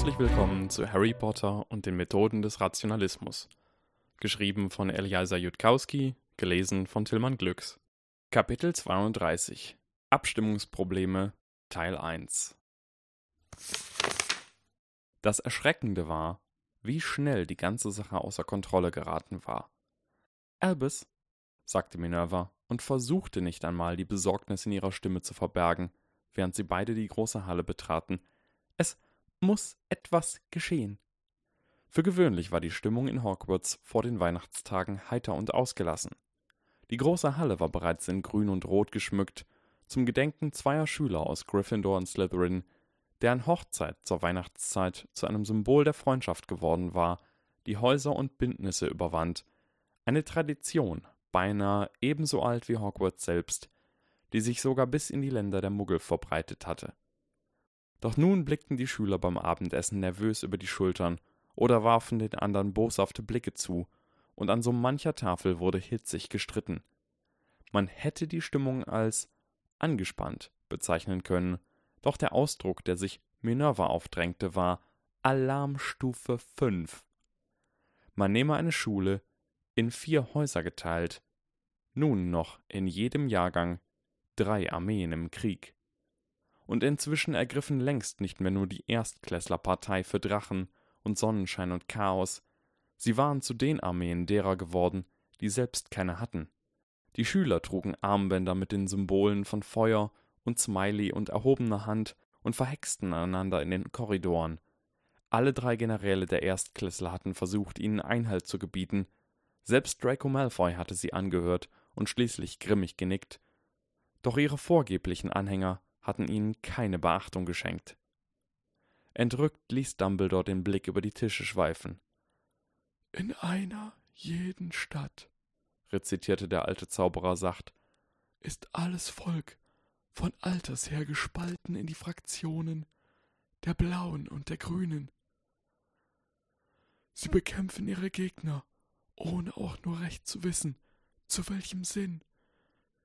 Herzlich willkommen zu Harry Potter und den Methoden des Rationalismus. Geschrieben von Eliasa Jutkowski, gelesen von Tillmann Glücks. Kapitel 32 Abstimmungsprobleme Teil 1 Das Erschreckende war, wie schnell die ganze Sache außer Kontrolle geraten war. Albus, sagte Minerva und versuchte nicht einmal, die Besorgnis in ihrer Stimme zu verbergen, während sie beide die große Halle betraten. Muss etwas geschehen. Für gewöhnlich war die Stimmung in Hogwarts vor den Weihnachtstagen heiter und ausgelassen. Die große Halle war bereits in Grün und Rot geschmückt, zum Gedenken zweier Schüler aus Gryffindor und Slytherin, deren Hochzeit zur Weihnachtszeit zu einem Symbol der Freundschaft geworden war, die Häuser und Bündnisse überwand, eine Tradition, beinahe ebenso alt wie Hogwarts selbst, die sich sogar bis in die Länder der Muggel verbreitet hatte. Doch nun blickten die Schüler beim Abendessen nervös über die Schultern oder warfen den anderen boshafte Blicke zu, und an so mancher Tafel wurde hitzig gestritten. Man hätte die Stimmung als angespannt bezeichnen können, doch der Ausdruck, der sich Minerva aufdrängte, war Alarmstufe 5. Man nehme eine Schule, in vier Häuser geteilt, nun noch in jedem Jahrgang drei Armeen im Krieg. Und inzwischen ergriffen längst nicht mehr nur die Erstklässler Partei für Drachen und Sonnenschein und Chaos, sie waren zu den Armeen derer geworden, die selbst keine hatten. Die Schüler trugen Armbänder mit den Symbolen von Feuer und Smiley und erhobener Hand und verhexten einander in den Korridoren. Alle drei Generäle der Erstklässler hatten versucht, ihnen Einhalt zu gebieten. Selbst Draco Malfoy hatte sie angehört und schließlich grimmig genickt. Doch ihre vorgeblichen Anhänger hatten ihnen keine Beachtung geschenkt. Entrückt ließ Dumbledore den Blick über die Tische schweifen. In einer jeden Stadt, rezitierte der alte Zauberer sacht, ist alles Volk von alters her gespalten in die Fraktionen der Blauen und der Grünen. Sie bekämpfen ihre Gegner, ohne auch nur recht zu wissen, zu welchem Sinn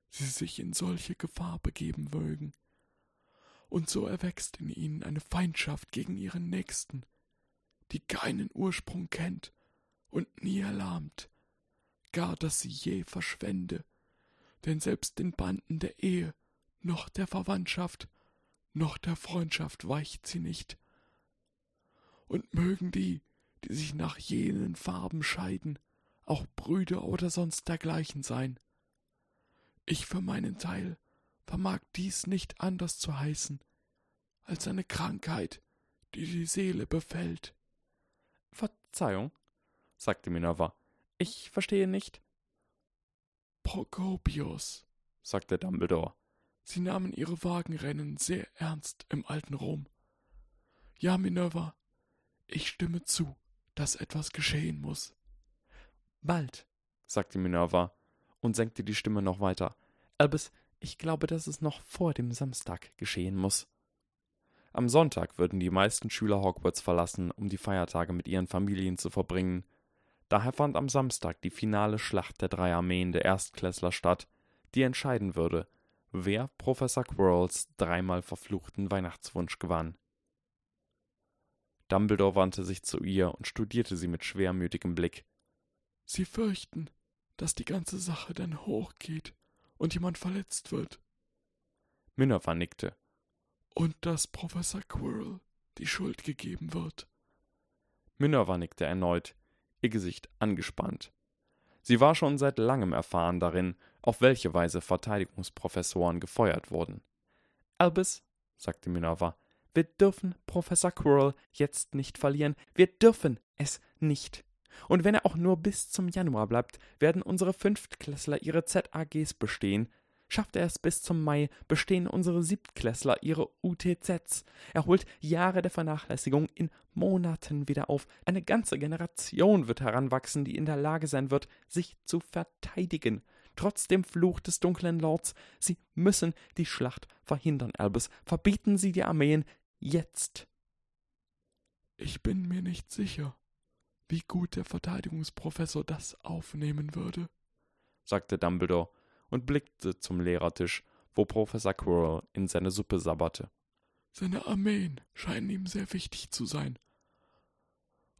sie sich in solche Gefahr begeben mögen. Und so erwächst in ihnen eine Feindschaft gegen ihren Nächsten, die keinen Ursprung kennt und nie erlahmt, gar dass sie je verschwende, denn selbst den Banden der Ehe noch der Verwandtschaft, noch der Freundschaft weicht sie nicht. Und mögen die, die sich nach jenen Farben scheiden, auch Brüder oder sonst dergleichen sein. Ich für meinen Teil vermag dies nicht anders zu heißen, als eine Krankheit, die die Seele befällt. Verzeihung, sagte Minerva, ich verstehe nicht. Prokopius, sagte Dumbledore. Sie nahmen ihre Wagenrennen sehr ernst im alten Rom. Ja, Minerva, ich stimme zu, dass etwas geschehen muss. Bald, sagte Minerva und senkte die Stimme noch weiter. Albus, ich glaube, dass es noch vor dem Samstag geschehen muss. Am Sonntag würden die meisten Schüler Hogwarts verlassen, um die Feiertage mit ihren Familien zu verbringen. Daher fand am Samstag die finale Schlacht der drei Armeen der Erstklässler statt, die entscheiden würde, wer Professor Quirrells dreimal verfluchten Weihnachtswunsch gewann. Dumbledore wandte sich zu ihr und studierte sie mit schwermütigem Blick. Sie fürchten, dass die ganze Sache dann hochgeht und jemand verletzt wird. Minerva nickte. Und dass Professor Quirrell die Schuld gegeben wird. Minerva nickte erneut, ihr Gesicht angespannt. Sie war schon seit langem erfahren darin, auf welche Weise Verteidigungsprofessoren gefeuert wurden. Albus, sagte Minerva, wir dürfen Professor Quirrell jetzt nicht verlieren. Wir dürfen es nicht. Und wenn er auch nur bis zum Januar bleibt, werden unsere Fünftklässler ihre ZAGs bestehen. Schafft er es bis zum Mai, bestehen unsere Siebtklässler ihre UTZs. Er holt Jahre der Vernachlässigung in Monaten wieder auf. Eine ganze Generation wird heranwachsen, die in der Lage sein wird, sich zu verteidigen. Trotz dem Fluch des dunklen Lords, Sie müssen die Schlacht verhindern, Albus. Verbieten Sie die Armeen jetzt. Ich bin mir nicht sicher, wie gut der Verteidigungsprofessor das aufnehmen würde, sagte Dumbledore und blickte zum Lehrertisch, wo Professor Quirrell in seine Suppe sabberte. Seine Armeen scheinen ihm sehr wichtig zu sein.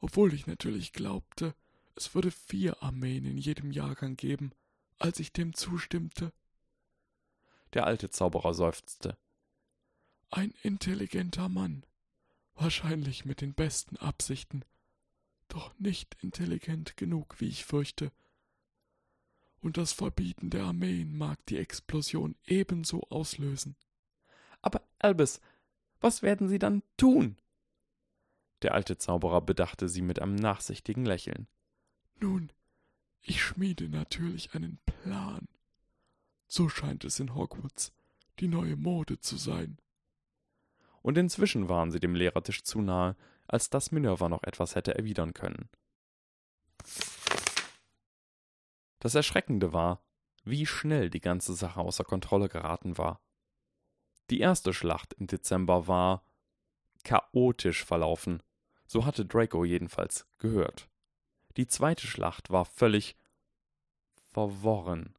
Obwohl ich natürlich glaubte, es würde vier Armeen in jedem Jahrgang geben, als ich dem zustimmte. Der alte Zauberer seufzte. Ein intelligenter Mann, wahrscheinlich mit den besten Absichten, doch nicht intelligent genug, wie ich fürchte. Und das Verbieten der Armeen mag die Explosion ebenso auslösen. Aber Albus, was werden Sie dann tun? Der alte Zauberer bedachte sie mit einem nachsichtigen Lächeln. Nun, ich schmiede natürlich einen Plan. So scheint es in Hogwarts die neue Mode zu sein. Und inzwischen waren sie dem Lehrertisch zu nahe, als dass Minerva noch etwas hätte erwidern können. Das Erschreckende war, wie schnell die ganze Sache außer Kontrolle geraten war. Die erste Schlacht im Dezember war chaotisch verlaufen, so hatte Draco jedenfalls gehört. Die zweite Schlacht war völlig verworren.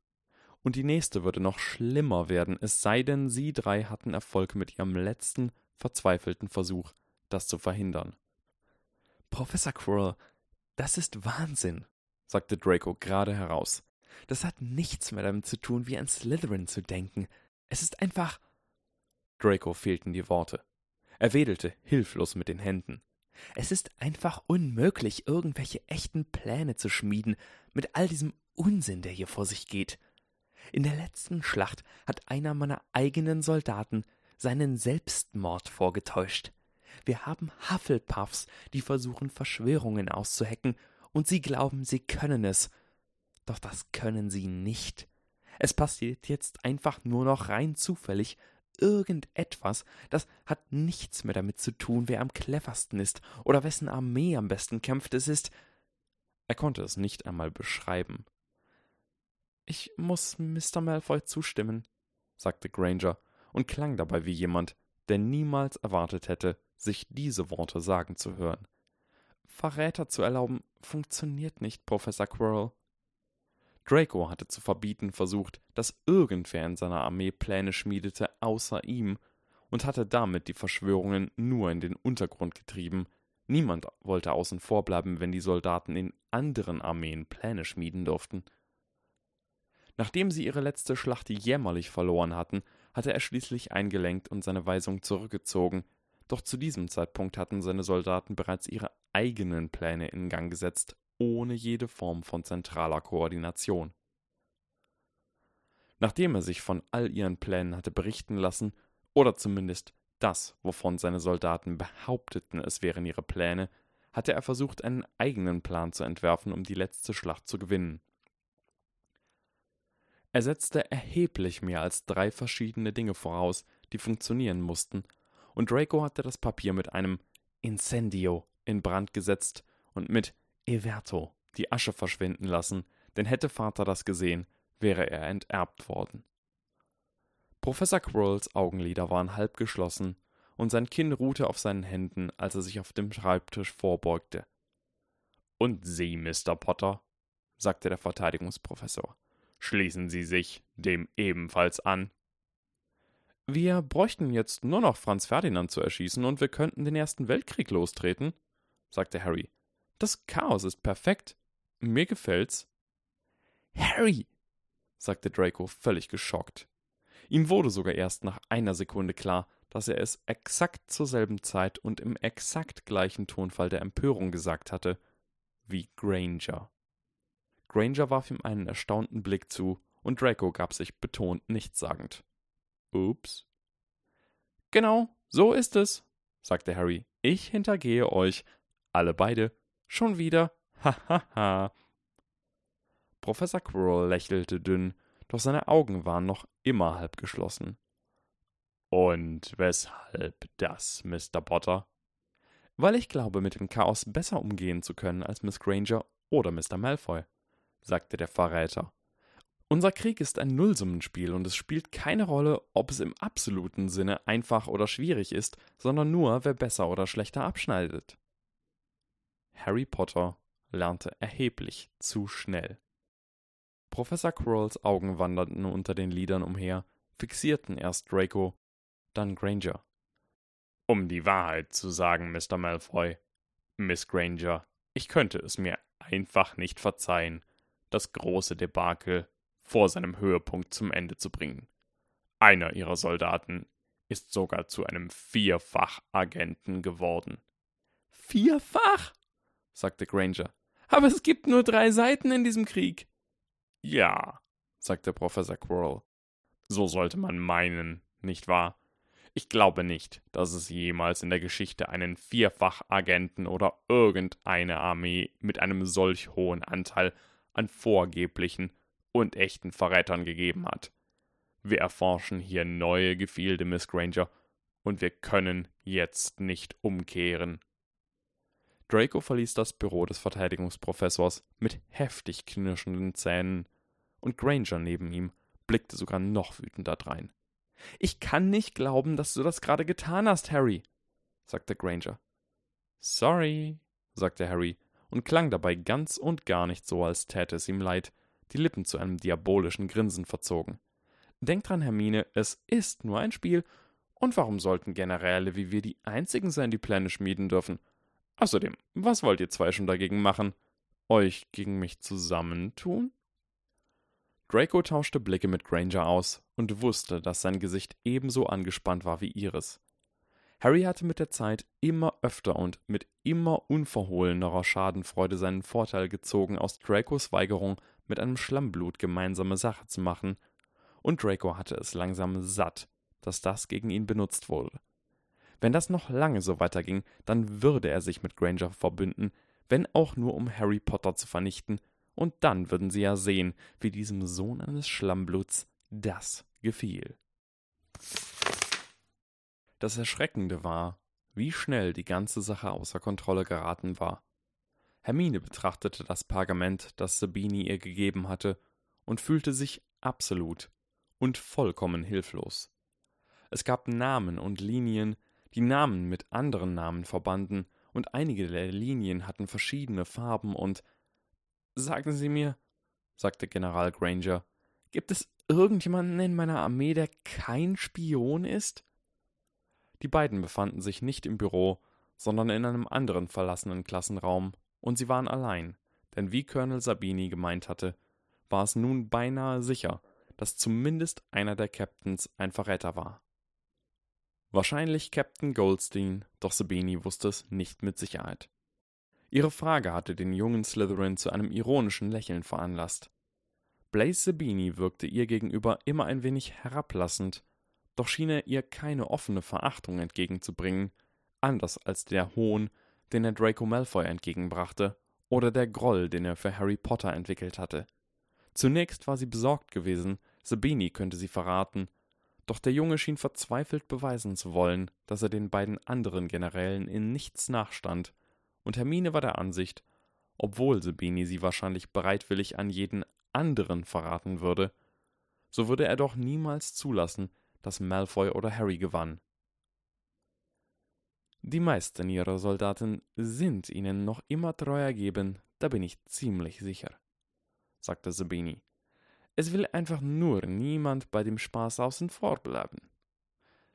Und die nächste würde noch schlimmer werden, es sei denn, sie drei hatten Erfolg mit ihrem letzten, verzweifelten Versuch, das zu verhindern. Professor Quirrell, das ist Wahnsinn, sagte Draco gerade heraus. Das hat nichts mehr damit zu tun, wie an Slytherin zu denken. Es ist einfach. Draco fehlten die Worte. Er wedelte hilflos mit den Händen. Es ist einfach unmöglich, irgendwelche echten Pläne zu schmieden mit all diesem Unsinn, der hier vor sich geht. In der letzten Schlacht hat einer meiner eigenen Soldaten seinen Selbstmord vorgetäuscht. Wir haben Hufflepuffs, die versuchen, Verschwörungen auszuhecken, und sie glauben, sie können es. Doch das können sie nicht. Es passiert jetzt einfach nur noch rein zufällig irgendetwas, das hat nichts mehr damit zu tun, wer am cleversten ist oder wessen Armee am besten kämpft. Es ist. Er konnte es nicht einmal beschreiben. Ich muss Mr. Malfoy zustimmen, sagte Granger und klang dabei wie jemand, der niemals erwartet hätte, sich diese Worte sagen zu hören. Verräter zu erlauben, funktioniert nicht, Professor Quirrell. Draco hatte zu verbieten versucht, dass irgendwer in seiner Armee Pläne schmiedete außer ihm und hatte damit die Verschwörungen nur in den Untergrund getrieben. Niemand wollte außen vor bleiben, wenn die Soldaten in anderen Armeen Pläne schmieden durften. Nachdem sie ihre letzte Schlacht jämmerlich verloren hatten, hatte er schließlich eingelenkt und seine Weisung zurückgezogen, doch zu diesem Zeitpunkt hatten seine Soldaten bereits ihre eigenen Pläne in Gang gesetzt ohne jede Form von zentraler Koordination. Nachdem er sich von all ihren Plänen hatte berichten lassen, oder zumindest das, wovon seine Soldaten behaupteten, es wären ihre Pläne, hatte er versucht, einen eigenen Plan zu entwerfen, um die letzte Schlacht zu gewinnen. Er setzte erheblich mehr als drei verschiedene Dinge voraus, die funktionieren mussten, und Draco hatte das Papier mit einem Incendio in Brand gesetzt und mit Everto die Asche verschwinden lassen, denn hätte Vater das gesehen, wäre er enterbt worden. Professor Quirrells Augenlider waren halb geschlossen, und sein Kinn ruhte auf seinen Händen, als er sich auf dem Schreibtisch vorbeugte. Und Sie, Mr. Potter, sagte der Verteidigungsprofessor, schließen Sie sich dem ebenfalls an. Wir bräuchten jetzt nur noch Franz Ferdinand zu erschießen, und wir könnten den Ersten Weltkrieg lostreten, sagte Harry. Das Chaos ist perfekt. Mir gefällt's. Harry, sagte Draco völlig geschockt. Ihm wurde sogar erst nach einer Sekunde klar, dass er es exakt zur selben Zeit und im exakt gleichen Tonfall der Empörung gesagt hatte wie Granger. Granger warf ihm einen erstaunten Blick zu, und Draco gab sich betont nichtssagend. Ups. Genau, so ist es, sagte Harry. Ich hintergehe euch, alle beide, Schon wieder? Hahaha. Professor Quirrell lächelte dünn, doch seine Augen waren noch immer halb geschlossen. Und weshalb das, Mr. Potter? Weil ich glaube, mit dem Chaos besser umgehen zu können als Miss Granger oder Mr. Malfoy, sagte der Verräter. Unser Krieg ist ein Nullsummenspiel und es spielt keine Rolle, ob es im absoluten Sinne einfach oder schwierig ist, sondern nur, wer besser oder schlechter abschneidet. Harry Potter lernte erheblich zu schnell. Professor Quirrells Augen wanderten unter den Lidern umher, fixierten erst Draco, dann Granger. Um die Wahrheit zu sagen, Mr. Malfoy, Miss Granger, ich könnte es mir einfach nicht verzeihen, das große Debakel vor seinem Höhepunkt zum Ende zu bringen. Einer ihrer Soldaten ist sogar zu einem Vierfach-Agenten geworden. Vierfach? sagte Granger. Aber es gibt nur drei Seiten in diesem Krieg. Ja, sagte Professor Quirrell. So sollte man meinen, nicht wahr? Ich glaube nicht, dass es jemals in der Geschichte einen Vierfachagenten oder irgendeine Armee mit einem solch hohen Anteil an vorgeblichen und echten Verrätern gegeben hat. Wir erforschen hier neue Gefilde, Miss Granger, und wir können jetzt nicht umkehren. Draco verließ das Büro des Verteidigungsprofessors mit heftig knirschenden Zähnen, und Granger neben ihm blickte sogar noch wütender drein. Ich kann nicht glauben, dass du das gerade getan hast, Harry, sagte Granger. Sorry, sagte Harry und klang dabei ganz und gar nicht so, als täte es ihm leid, die Lippen zu einem diabolischen Grinsen verzogen. Denk dran, Hermine, es ist nur ein Spiel, und warum sollten Generäle wie wir die einzigen sein, die Pläne schmieden dürfen? Außerdem, was wollt ihr zwei schon dagegen machen? Euch gegen mich zusammentun? Draco tauschte Blicke mit Granger aus und wusste, dass sein Gesicht ebenso angespannt war wie ihres. Harry hatte mit der Zeit immer öfter und mit immer unverhohlenerer Schadenfreude seinen Vorteil gezogen aus Dracos Weigerung, mit einem Schlammblut gemeinsame Sache zu machen, und Draco hatte es langsam satt, dass das gegen ihn benutzt wurde. Wenn das noch lange so weiterging, dann würde er sich mit Granger verbünden, wenn auch nur um Harry Potter zu vernichten und dann würden sie ja sehen, wie diesem Sohn eines Schlammbluts das gefiel. Das Erschreckende war, wie schnell die ganze Sache außer Kontrolle geraten war. Hermine betrachtete das Pergament, das Sabini ihr gegeben hatte, und fühlte sich absolut und vollkommen hilflos. Es gab Namen und Linien, die Namen mit anderen Namen verbanden, und einige der Linien hatten verschiedene Farben und Sagen Sie mir, sagte General Granger, gibt es irgendjemanden in meiner Armee, der kein Spion ist? Die beiden befanden sich nicht im Büro, sondern in einem anderen verlassenen Klassenraum, und sie waren allein, denn wie Colonel Sabini gemeint hatte, war es nun beinahe sicher, dass zumindest einer der Captains ein Verräter war. Wahrscheinlich Captain Goldstein, doch Sabini wusste es nicht mit Sicherheit. Ihre Frage hatte den jungen Slytherin zu einem ironischen Lächeln veranlasst. Blaze Sabini wirkte ihr gegenüber immer ein wenig herablassend, doch schien er ihr keine offene Verachtung entgegenzubringen, anders als der Hohn, den er Draco Malfoy entgegenbrachte, oder der Groll, den er für Harry Potter entwickelt hatte. Zunächst war sie besorgt gewesen, Sabini könnte sie verraten, doch der Junge schien verzweifelt beweisen zu wollen, dass er den beiden anderen Generälen in nichts nachstand und Hermine war der Ansicht, obwohl Sabini sie wahrscheinlich bereitwillig an jeden anderen verraten würde, so würde er doch niemals zulassen, dass Malfoy oder Harry gewann. Die meisten ihrer Soldaten sind ihnen noch immer treu ergeben, da bin ich ziemlich sicher, sagte Sabini. Es will einfach nur niemand bei dem Spaß außen vor bleiben.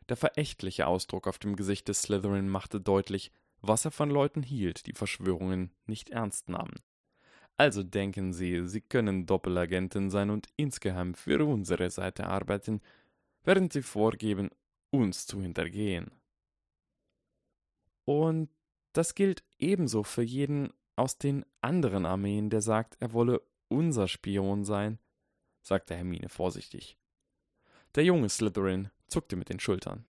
Der verächtliche Ausdruck auf dem Gesicht des Slytherin machte deutlich, was er von Leuten hielt, die Verschwörungen nicht ernst nahmen. Also denken Sie, Sie können Doppelagentin sein und insgeheim für unsere Seite arbeiten, während Sie vorgeben, uns zu hintergehen. Und das gilt ebenso für jeden aus den anderen Armeen, der sagt, er wolle unser Spion sein, sagte Hermine vorsichtig. Der junge Slytherin zuckte mit den Schultern.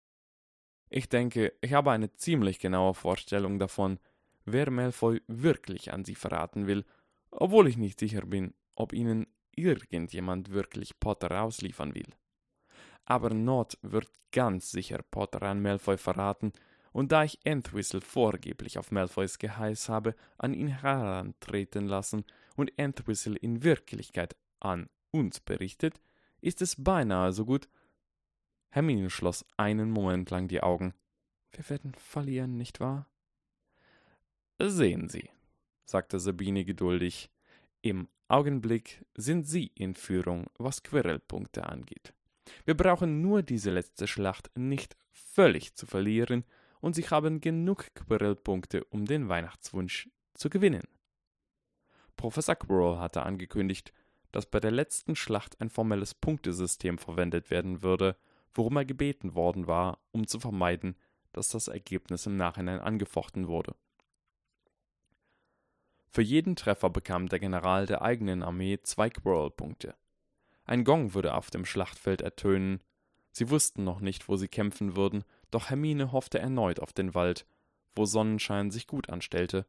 Ich denke, ich habe eine ziemlich genaue Vorstellung davon, wer Malfoy wirklich an sie verraten will, obwohl ich nicht sicher bin, ob ihnen irgendjemand wirklich Potter ausliefern will. Aber Not wird ganz sicher Potter an Malfoy verraten, und da ich Entwistle vorgeblich auf Malfoys Geheiß habe an ihn herantreten lassen und Entwistle in Wirklichkeit an uns berichtet, ist es beinahe so gut, Hermine schloss einen Moment lang die Augen. Wir werden verlieren, nicht wahr? Sehen Sie, sagte Sabine geduldig. Im Augenblick sind Sie in Führung, was Querelpunkte angeht. Wir brauchen nur diese letzte Schlacht nicht völlig zu verlieren, und sie haben genug Quirrell-Punkte, um den Weihnachtswunsch zu gewinnen. Professor Quirrell hatte angekündigt, dass bei der letzten Schlacht ein formelles Punktesystem verwendet werden würde, worum er gebeten worden war, um zu vermeiden, dass das Ergebnis im Nachhinein angefochten wurde. Für jeden Treffer bekam der General der eigenen Armee zwei Quirrell-Punkte. Ein Gong würde auf dem Schlachtfeld ertönen. Sie wussten noch nicht, wo sie kämpfen würden, doch Hermine hoffte erneut auf den Wald, wo Sonnenschein sich gut anstellte,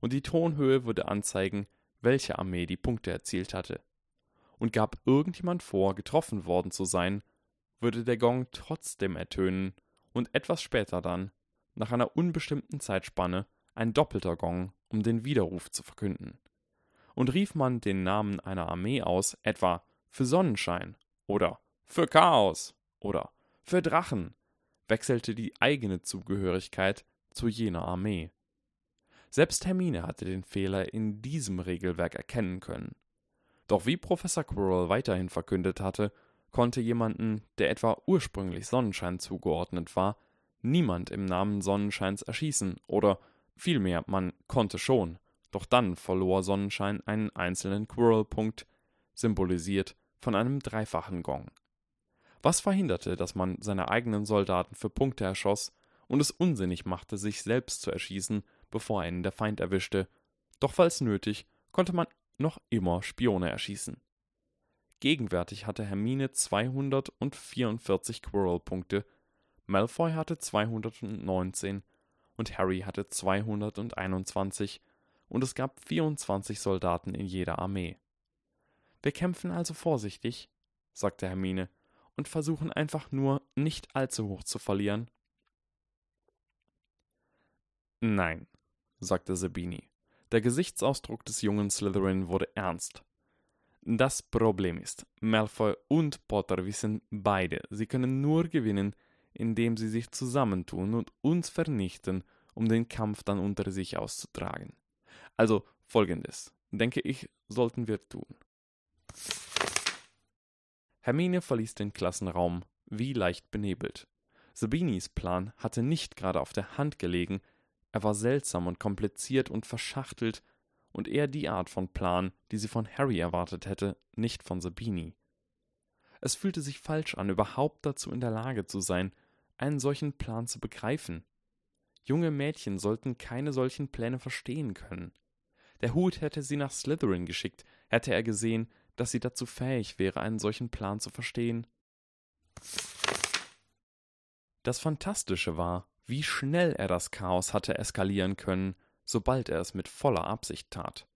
und die Tonhöhe würde anzeigen, welche Armee die Punkte erzielt hatte. Und gab irgendjemand vor, getroffen worden zu sein, würde der Gong trotzdem ertönen und etwas später dann, nach einer unbestimmten Zeitspanne, ein doppelter Gong, um den Widerruf zu verkünden. Und rief man den Namen einer Armee aus, etwa für Sonnenschein oder für Chaos oder für Drachen, wechselte die eigene Zugehörigkeit zu jener Armee. Selbst Hermine hatte den Fehler in diesem Regelwerk erkennen können. Doch wie Professor Quirrell weiterhin verkündet hatte, konnte jemanden, der etwa ursprünglich Sonnenschein zugeordnet war, niemand im Namen Sonnenscheins erschießen oder vielmehr man konnte schon, doch dann verlor Sonnenschein einen einzelnen Quirrell-Punkt, symbolisiert von einem dreifachen Gong. Was verhinderte, dass man seine eigenen Soldaten für Punkte erschoss und es unsinnig machte, sich selbst zu erschießen bevor einen der Feind erwischte, doch falls nötig, konnte man noch immer Spione erschießen. Gegenwärtig hatte Hermine 244 Quirrell-Punkte, Malfoy hatte 219 und Harry hatte 221 und es gab 24 Soldaten in jeder Armee. Wir kämpfen also vorsichtig, sagte Hermine, und versuchen einfach nur, nicht allzu hoch zu verlieren. Nein, sagte Sabini. Der Gesichtsausdruck des jungen Slytherin wurde ernst. Das Problem ist, Malfoy und Potter wissen beide, sie können nur gewinnen, indem sie sich zusammentun und uns vernichten, um den Kampf dann unter sich auszutragen. Also folgendes, denke ich, sollten wir tun. Hermine verließ den Klassenraum, wie leicht benebelt. Sabinis Plan hatte nicht gerade auf der Hand gelegen, er war seltsam und kompliziert und verschachtelt und eher die Art von Plan, die sie von Harry erwartet hätte, nicht von Sabini. Es fühlte sich falsch an, überhaupt dazu in der Lage zu sein, einen solchen Plan zu begreifen. Junge Mädchen sollten keine solchen Pläne verstehen können. Der Hut hätte sie nach Slytherin geschickt, hätte er gesehen, dass sie dazu fähig wäre, einen solchen Plan zu verstehen. Das Fantastische war, wie schnell er das Chaos hatte eskalieren können, sobald er es mit voller Absicht tat.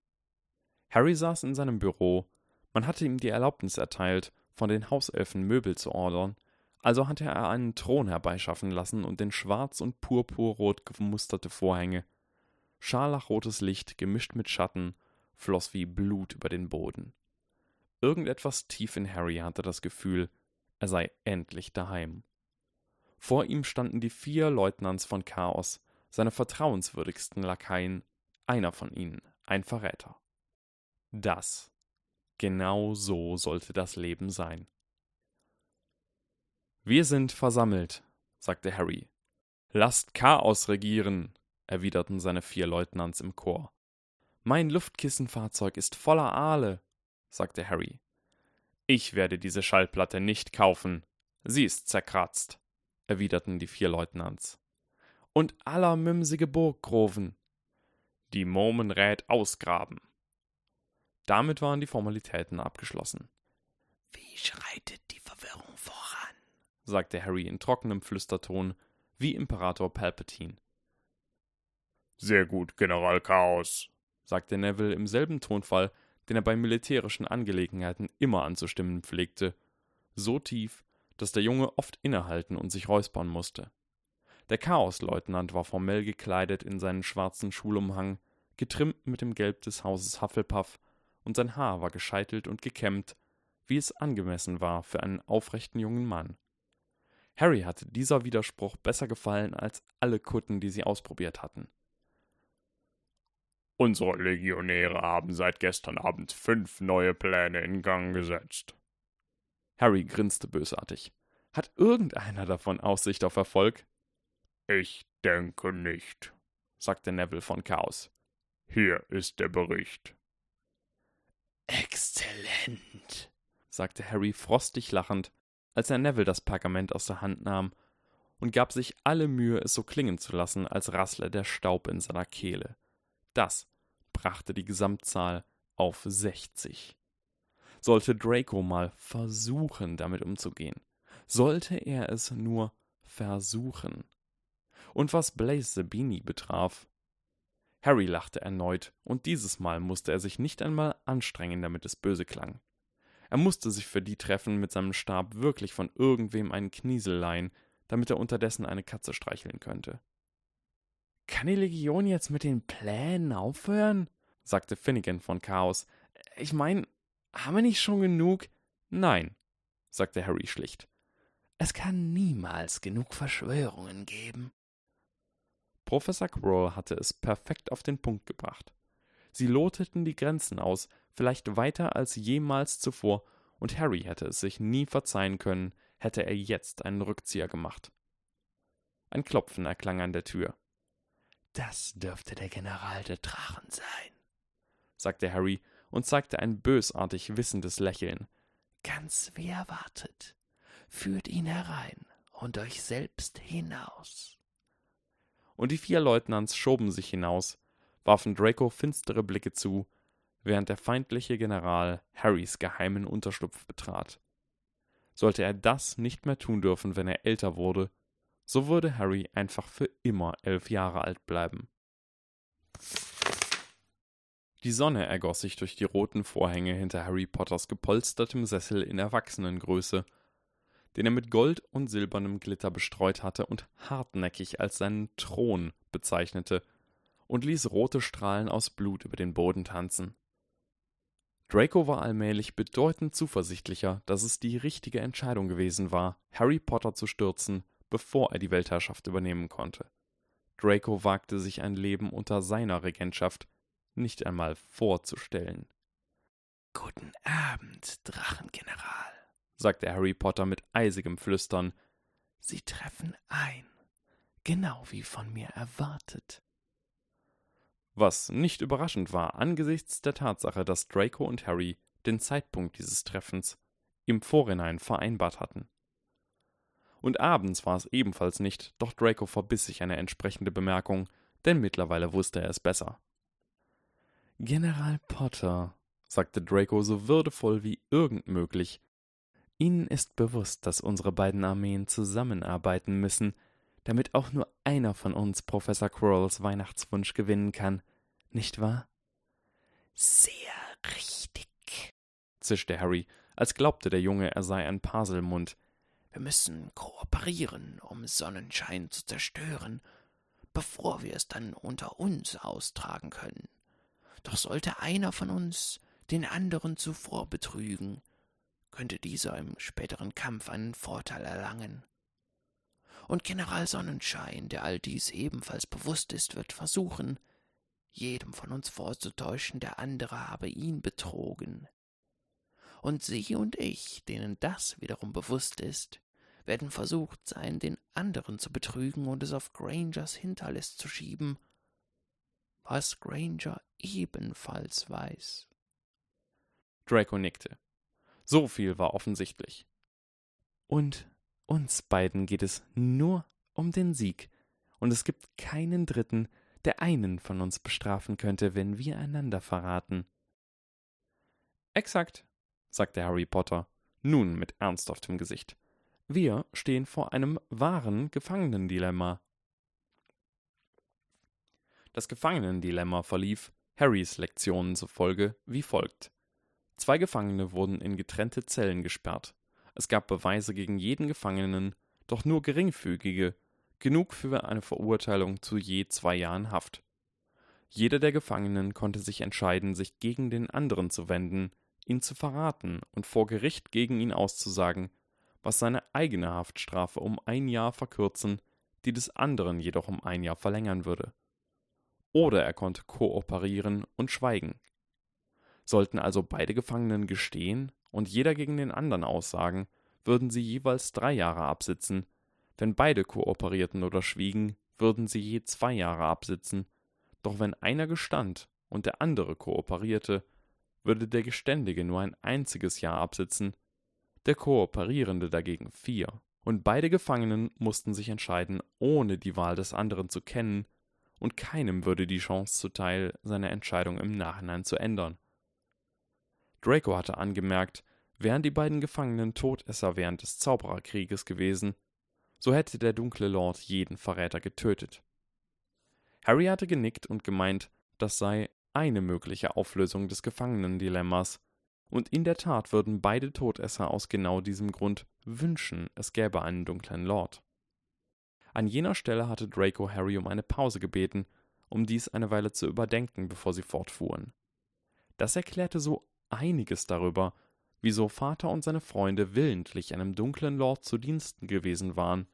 Harry saß in seinem Büro, man hatte ihm die Erlaubnis erteilt, von den Hauselfen Möbel zu ordern, also hatte er einen Thron herbeischaffen lassen und den schwarz und purpurrot gemusterte Vorhänge. Scharlachrotes Licht, gemischt mit Schatten, floss wie Blut über den Boden. Irgendetwas tief in Harry hatte das Gefühl, er sei endlich daheim. Vor ihm standen die vier Leutnants von Chaos, seine vertrauenswürdigsten Lakaien, einer von ihnen, ein Verräter. Das, genau so sollte das Leben sein. Wir sind versammelt, sagte Harry. Lasst Chaos regieren, erwiderten seine vier Leutnants im Chor. Mein Luftkissenfahrzeug ist voller Aale, sagte Harry. Ich werde diese Schallplatte nicht kaufen. Sie ist zerkratzt erwiderten die vier Leutnants. Und allermümsige Burggroven. Die Momen rät ausgraben. Damit waren die Formalitäten abgeschlossen. Wie schreitet die Verwirrung voran? sagte Harry in trockenem Flüsterton, wie Imperator Palpatine. Sehr gut, General Chaos, sagte Neville im selben Tonfall, den er bei militärischen Angelegenheiten immer anzustimmen pflegte, so tief, dass der Junge oft innehalten und sich räuspern musste. Der Chaosleutnant war formell gekleidet in seinen schwarzen Schulumhang, getrimmt mit dem Gelb des Hauses Hufflepuff, und sein Haar war gescheitelt und gekämmt, wie es angemessen war für einen aufrechten jungen Mann. Harry hatte dieser Widerspruch besser gefallen als alle Kutten, die sie ausprobiert hatten. Unsere Legionäre haben seit gestern Abend fünf neue Pläne in Gang gesetzt. Harry grinste bösartig. Hat irgendeiner davon Aussicht auf Erfolg? Ich Denke nicht, sagte Neville von Chaos. Hier ist der Bericht. Exzellent, sagte Harry frostig lachend, als er Neville das Pergament aus der Hand nahm und gab sich alle Mühe, es so klingen zu lassen, als rassle der Staub in seiner Kehle. Das brachte die Gesamtzahl auf sechzig. Sollte Draco mal versuchen, damit umzugehen, sollte er es nur versuchen. Und was Blaze Sabini betraf, Harry lachte erneut, und dieses Mal musste er sich nicht einmal anstrengen, damit es böse klang. Er musste sich für die Treffen mit seinem Stab wirklich von irgendwem einen Kniesel leihen, damit er unterdessen eine Katze streicheln könnte. Kann die Legion jetzt mit den Plänen aufhören? sagte Finnegan von Chaos. Ich meine, haben wir nicht schon genug? Nein, sagte Harry schlicht. Es kann niemals genug Verschwörungen geben. Professor Quirrell hatte es perfekt auf den Punkt gebracht. Sie loteten die Grenzen aus, vielleicht weiter als jemals zuvor, und Harry hätte es sich nie verzeihen können, hätte er jetzt einen Rückzieher gemacht. Ein Klopfen erklang an der Tür. Das dürfte der General der Drachen sein, sagte Harry und zeigte ein bösartig wissendes Lächeln. Ganz wie erwartet. Führt ihn herein und euch selbst hinaus. Und die vier Leutnants schoben sich hinaus, warfen Draco finstere Blicke zu, während der feindliche General Harrys geheimen Unterschlupf betrat. Sollte er das nicht mehr tun dürfen, wenn er älter wurde, so würde Harry einfach für immer elf Jahre alt bleiben. Die Sonne ergoss sich durch die roten Vorhänge hinter Harry Potters gepolstertem Sessel in Erwachsenengröße, den er mit Gold und silbernem Glitter bestreut hatte und hartnäckig als seinen Thron bezeichnete, und ließ rote Strahlen aus Blut über den Boden tanzen. Draco war allmählich bedeutend zuversichtlicher, dass es die richtige Entscheidung gewesen war, Harry Potter zu stürzen bevor er die Weltherrschaft übernehmen konnte. Draco wagte sich ein Leben unter seiner Regentschaft nicht einmal vorzustellen. Guten Abend, Drachengeneral, sagte Harry Potter mit eisigem Flüstern. Sie treffen ein, genau wie von mir erwartet. Was nicht überraschend war angesichts der Tatsache, dass Draco und Harry den Zeitpunkt dieses Treffens im Vorhinein vereinbart hatten. Und abends war es ebenfalls nicht, doch Draco verbiss sich eine entsprechende Bemerkung, denn mittlerweile wusste er es besser. General Potter, sagte Draco so würdevoll wie irgend möglich, Ihnen ist bewusst, dass unsere beiden Armeen zusammenarbeiten müssen, damit auch nur einer von uns Professor Quirrells Weihnachtswunsch gewinnen kann, nicht wahr? Sehr richtig, zischte Harry, als glaubte der Junge, er sei ein Paselmund, wir müssen kooperieren, um Sonnenschein zu zerstören, bevor wir es dann unter uns austragen können. Doch sollte einer von uns den anderen zuvor betrügen, könnte dieser im späteren Kampf einen Vorteil erlangen. Und General Sonnenschein, der all dies ebenfalls bewusst ist, wird versuchen, jedem von uns vorzutäuschen, der andere habe ihn betrogen. Und Sie und ich, denen das wiederum bewusst ist, werden versucht sein, den anderen zu betrügen und es auf Grangers Hinterlist zu schieben, was Granger ebenfalls weiß. Draco nickte. So viel war offensichtlich. Und uns beiden geht es nur um den Sieg, und es gibt keinen Dritten, der einen von uns bestrafen könnte, wenn wir einander verraten. Exakt, sagte Harry Potter, nun mit ernsthaftem Gesicht. Wir stehen vor einem wahren Gefangenendilemma. Das Gefangenendilemma verlief, Harrys Lektionen zufolge, wie folgt. Zwei Gefangene wurden in getrennte Zellen gesperrt. Es gab Beweise gegen jeden Gefangenen, doch nur geringfügige, genug für eine Verurteilung zu je zwei Jahren Haft. Jeder der Gefangenen konnte sich entscheiden, sich gegen den anderen zu wenden, ihn zu verraten und vor Gericht gegen ihn auszusagen, was seine eigene Haftstrafe um ein Jahr verkürzen, die des anderen jedoch um ein Jahr verlängern würde. Oder er konnte kooperieren und schweigen. Sollten also beide Gefangenen gestehen und jeder gegen den anderen aussagen, würden sie jeweils drei Jahre absitzen, wenn beide kooperierten oder schwiegen, würden sie je zwei Jahre absitzen, doch wenn einer gestand und der andere kooperierte, würde der Geständige nur ein einziges Jahr absitzen, der Kooperierende dagegen vier, und beide Gefangenen mussten sich entscheiden, ohne die Wahl des anderen zu kennen, und keinem würde die Chance zuteil, seine Entscheidung im Nachhinein zu ändern. Draco hatte angemerkt, wären die beiden Gefangenen Todesser während des Zaubererkrieges gewesen, so hätte der dunkle Lord jeden Verräter getötet. Harry hatte genickt und gemeint, das sei eine mögliche Auflösung des Gefangenendilemmas, und in der Tat würden beide Todesser aus genau diesem Grund wünschen, es gäbe einen dunklen Lord. An jener Stelle hatte Draco Harry um eine Pause gebeten, um dies eine Weile zu überdenken, bevor sie fortfuhren. Das erklärte so einiges darüber, wieso Vater und seine Freunde willentlich einem dunklen Lord zu Diensten gewesen waren,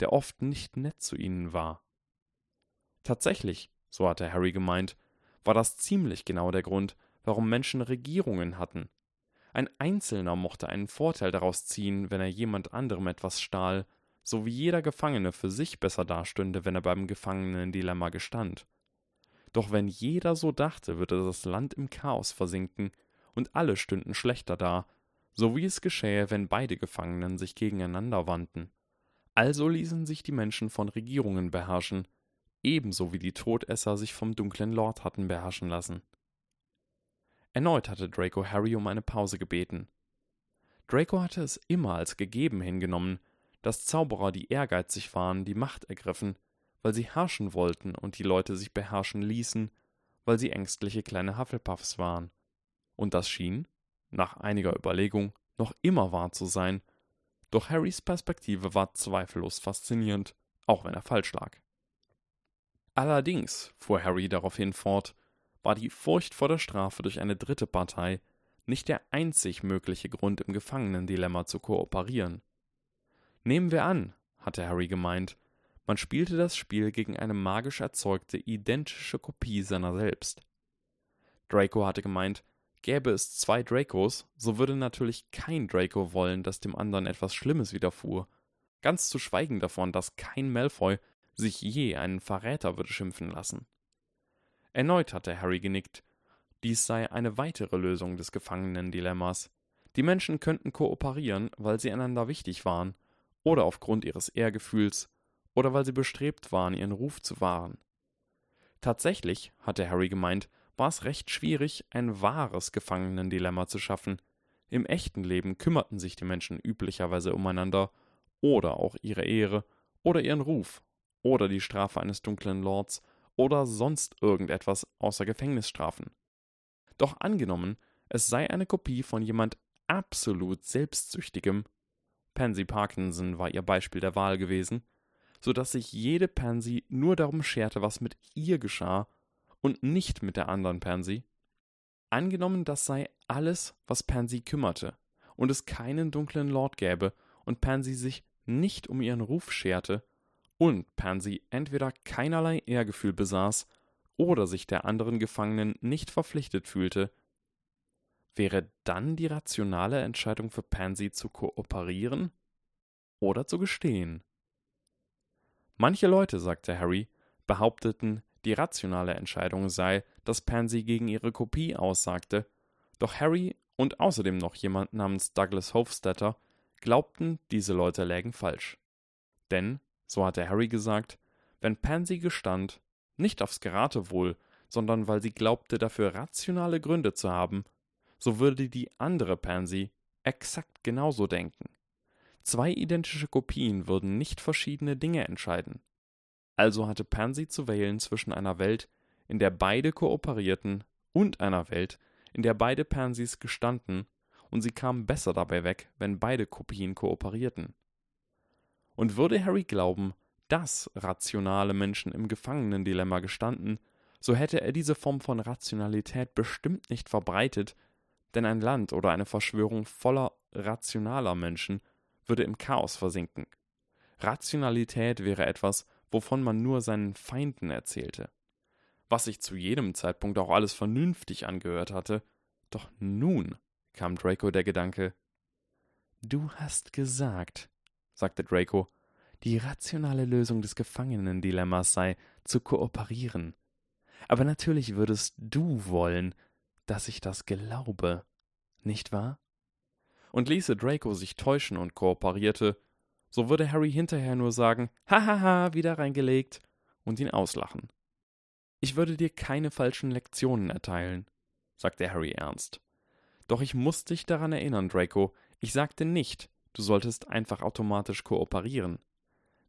der oft nicht nett zu ihnen war. Tatsächlich, so hatte Harry gemeint, war das ziemlich genau der Grund, warum Menschen Regierungen hatten. Ein Einzelner mochte einen Vorteil daraus ziehen, wenn er jemand anderem etwas stahl, so wie jeder Gefangene für sich besser dastünde, wenn er beim Gefangenendilemma gestand. Doch wenn jeder so dachte, würde das Land im Chaos versinken, und alle stünden schlechter da, so wie es geschähe, wenn beide Gefangenen sich gegeneinander wandten. Also ließen sich die Menschen von Regierungen beherrschen, ebenso wie die Todesser sich vom dunklen Lord hatten beherrschen lassen. Erneut hatte Draco Harry um eine Pause gebeten. Draco hatte es immer als gegeben hingenommen, dass Zauberer, die ehrgeizig waren, die Macht ergriffen, weil sie herrschen wollten und die Leute sich beherrschen ließen, weil sie ängstliche kleine Hufflepuffs waren. Und das schien, nach einiger Überlegung, noch immer wahr zu sein, doch Harrys Perspektive war zweifellos faszinierend, auch wenn er falsch lag. Allerdings, fuhr Harry daraufhin fort, war die Furcht vor der Strafe durch eine dritte Partei nicht der einzig mögliche Grund, im Gefangenendilemma zu kooperieren. Nehmen wir an, hatte Harry gemeint, man spielte das Spiel gegen eine magisch erzeugte identische Kopie seiner selbst. Draco hatte gemeint, gäbe es zwei Dracos, so würde natürlich kein Draco wollen, dass dem anderen etwas Schlimmes widerfuhr. Ganz zu schweigen davon, dass kein Malfoy sich je einen Verräter würde schimpfen lassen. Erneut hatte Harry genickt. Dies sei eine weitere Lösung des Gefangenendilemmas. Die Menschen könnten kooperieren, weil sie einander wichtig waren, oder aufgrund ihres Ehrgefühls, oder weil sie bestrebt waren, ihren Ruf zu wahren. Tatsächlich, hatte Harry gemeint, war es recht schwierig, ein wahres Gefangenendilemma zu schaffen. Im echten Leben kümmerten sich die Menschen üblicherweise umeinander, oder auch ihre Ehre, oder ihren Ruf, oder die Strafe eines dunklen Lords, oder sonst irgendetwas außer Gefängnisstrafen. Doch angenommen, es sei eine Kopie von jemand absolut Selbstsüchtigem, Pansy Parkinson war ihr Beispiel der Wahl gewesen, so dass sich jede Pansy nur darum scherte, was mit ihr geschah und nicht mit der anderen Pansy. Angenommen, das sei alles, was Pansy kümmerte, und es keinen dunklen Lord gäbe und Pansy sich nicht um ihren Ruf scherte und Pansy entweder keinerlei Ehrgefühl besaß oder sich der anderen Gefangenen nicht verpflichtet fühlte, wäre dann die rationale Entscheidung für Pansy zu kooperieren oder zu gestehen? Manche Leute, sagte Harry, behaupteten, die rationale Entscheidung sei, dass Pansy gegen ihre Kopie aussagte, doch Harry und außerdem noch jemand namens Douglas Hofstetter glaubten, diese Leute lägen falsch. Denn so hatte Harry gesagt, wenn Pansy gestand, nicht aufs Geratewohl, sondern weil sie glaubte, dafür rationale Gründe zu haben, so würde die andere Pansy exakt genauso denken. Zwei identische Kopien würden nicht verschiedene Dinge entscheiden. Also hatte Pansy zu wählen zwischen einer Welt, in der beide kooperierten, und einer Welt, in der beide Pansys gestanden, und sie kam besser dabei weg, wenn beide Kopien kooperierten. Und würde Harry glauben, dass rationale Menschen im Gefangenendilemma gestanden, so hätte er diese Form von Rationalität bestimmt nicht verbreitet, denn ein Land oder eine Verschwörung voller rationaler Menschen würde im Chaos versinken. Rationalität wäre etwas, wovon man nur seinen Feinden erzählte. Was sich zu jedem Zeitpunkt auch alles vernünftig angehört hatte, doch nun kam Draco der Gedanke. Du hast gesagt, sagte Draco, die rationale Lösung des Gefangenendilemmas sei, zu kooperieren. Aber natürlich würdest du wollen, dass ich das glaube, nicht wahr? Und ließe Draco sich täuschen und kooperierte, so würde Harry hinterher nur sagen, hahaha, wieder reingelegt, und ihn auslachen. Ich würde dir keine falschen Lektionen erteilen, sagte Harry ernst. Doch ich muss dich daran erinnern, Draco, ich sagte nicht, du solltest einfach automatisch kooperieren.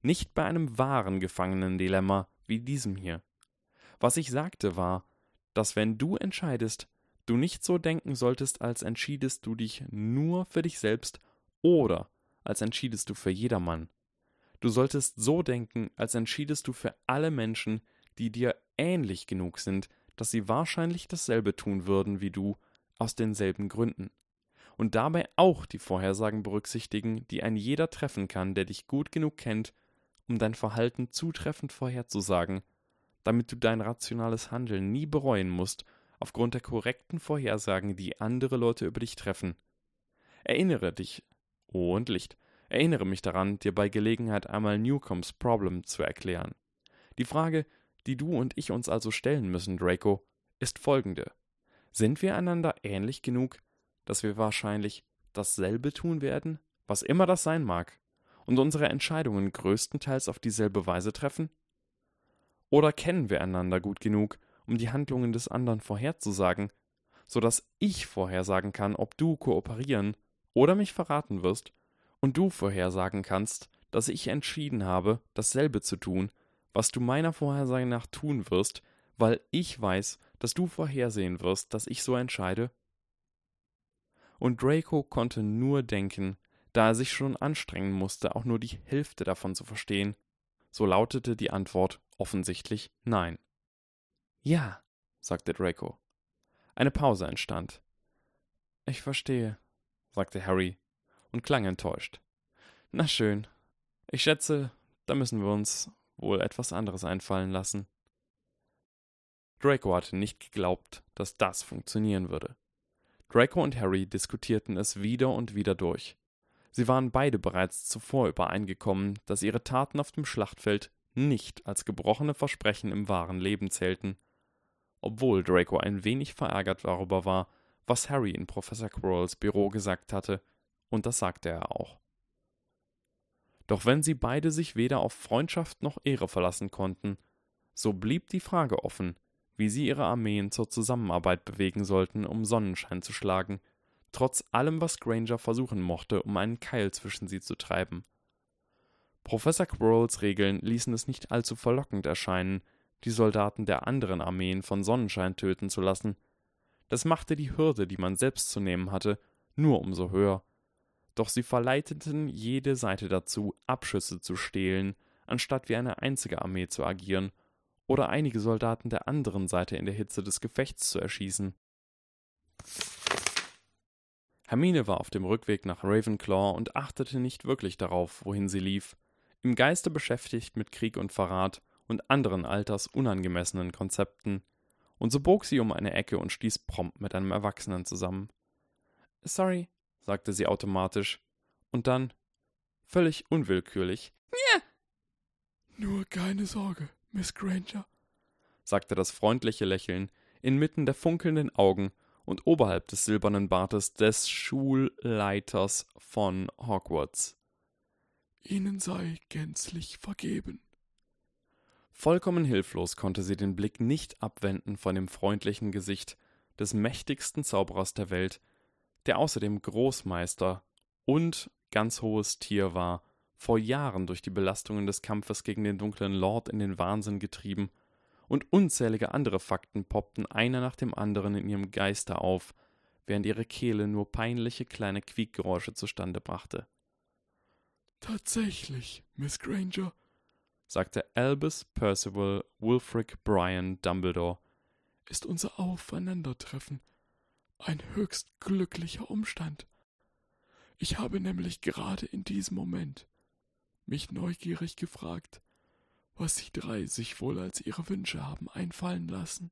Nicht bei einem wahren Gefangenendilemma wie diesem hier. Was ich sagte war, dass wenn du entscheidest, du nicht so denken solltest, als entschiedest du dich nur für dich selbst oder als entschiedest du für jedermann. Du solltest so denken, als entschiedest du für alle Menschen, die dir ähnlich genug sind, dass sie wahrscheinlich dasselbe tun würden wie du, aus denselben Gründen. Und dabei auch die Vorhersagen berücksichtigen, die ein jeder treffen kann, der dich gut genug kennt, um dein Verhalten zutreffend vorherzusagen, damit du dein rationales Handeln nie bereuen musst, aufgrund der korrekten Vorhersagen, die andere Leute über dich treffen. Erinnere dich, oh und Licht, erinnere mich daran, dir bei Gelegenheit einmal Newcombs Problem zu erklären. Die Frage, die du und ich uns also stellen müssen, Draco, ist folgende. Sind wir einander ähnlich genug, dass wir wahrscheinlich dasselbe tun werden, was immer das sein mag, und unsere Entscheidungen größtenteils auf dieselbe Weise treffen? Oder kennen wir einander gut genug, um die Handlungen des anderen vorherzusagen, so dass ich vorhersagen kann, ob du kooperieren oder mich verraten wirst, und du vorhersagen kannst, dass ich entschieden habe, dasselbe zu tun, was du meiner Vorhersage nach tun wirst, weil ich weiß, dass du vorhersehen wirst, dass ich so entscheide? Und Draco konnte nur denken, da er sich schon anstrengen musste, auch nur die Hälfte davon zu verstehen. So lautete die Antwort offensichtlich Nein. Ja, sagte Draco. Eine Pause entstand. Ich verstehe, sagte Harry und klang enttäuscht. Na schön. Ich schätze, da müssen wir uns wohl etwas anderes einfallen lassen. Draco hatte nicht geglaubt, dass das funktionieren würde. Draco und Harry diskutierten es wieder und wieder durch. Sie waren beide bereits zuvor übereingekommen, dass ihre Taten auf dem Schlachtfeld nicht als gebrochene Versprechen im wahren Leben zählten, obwohl Draco ein wenig verärgert darüber war, was Harry in Professor Quirrells Büro gesagt hatte, und das sagte er auch. Doch wenn sie beide sich weder auf Freundschaft noch Ehre verlassen konnten, so blieb die Frage offen, wie sie ihre Armeen zur Zusammenarbeit bewegen sollten, um Sonnenschein zu schlagen, trotz allem, was Granger versuchen mochte, um einen Keil zwischen sie zu treiben. Professor Quirrells Regeln ließen es nicht allzu verlockend erscheinen, die Soldaten der anderen Armeen von Sonnenschein töten zu lassen. Das machte die Hürde, die man selbst zu nehmen hatte, nur umso höher. Doch sie verleiteten jede Seite dazu, Abschüsse zu stehlen, anstatt wie eine einzige Armee zu agieren oder einige Soldaten der anderen Seite in der Hitze des Gefechts zu erschießen. Hermine war auf dem Rückweg nach Ravenclaw und achtete nicht wirklich darauf, wohin sie lief, im Geiste beschäftigt mit Krieg und Verrat und anderen altersunangemessenen Konzepten, und so bog sie um eine Ecke und stieß prompt mit einem Erwachsenen zusammen. Sorry, sagte sie automatisch, und dann, völlig unwillkürlich. Nur keine Sorge, Miss Granger, sagte das freundliche Lächeln inmitten der funkelnden Augen und oberhalb des silbernen Bartes des Schulleiters von Hogwarts. Ihnen sei gänzlich vergeben. Vollkommen hilflos konnte sie den Blick nicht abwenden von dem freundlichen Gesicht des mächtigsten Zauberers der Welt, der außerdem Großmeister und ganz hohes Tier war, vor Jahren durch die Belastungen des Kampfes gegen den dunklen Lord in den Wahnsinn getrieben, und unzählige andere Fakten poppten einer nach dem anderen in ihrem Geiste auf, während ihre Kehle nur peinliche kleine Quiekgeräusche zustande brachte. Tatsächlich, Miss Granger, sagte Albus Percival Wulfric Brian Dumbledore, ist unser Aufeinandertreffen ein höchst glücklicher Umstand. Ich habe nämlich gerade in diesem Moment mich neugierig gefragt, was Sie drei sich wohl als Ihre Wünsche haben einfallen lassen.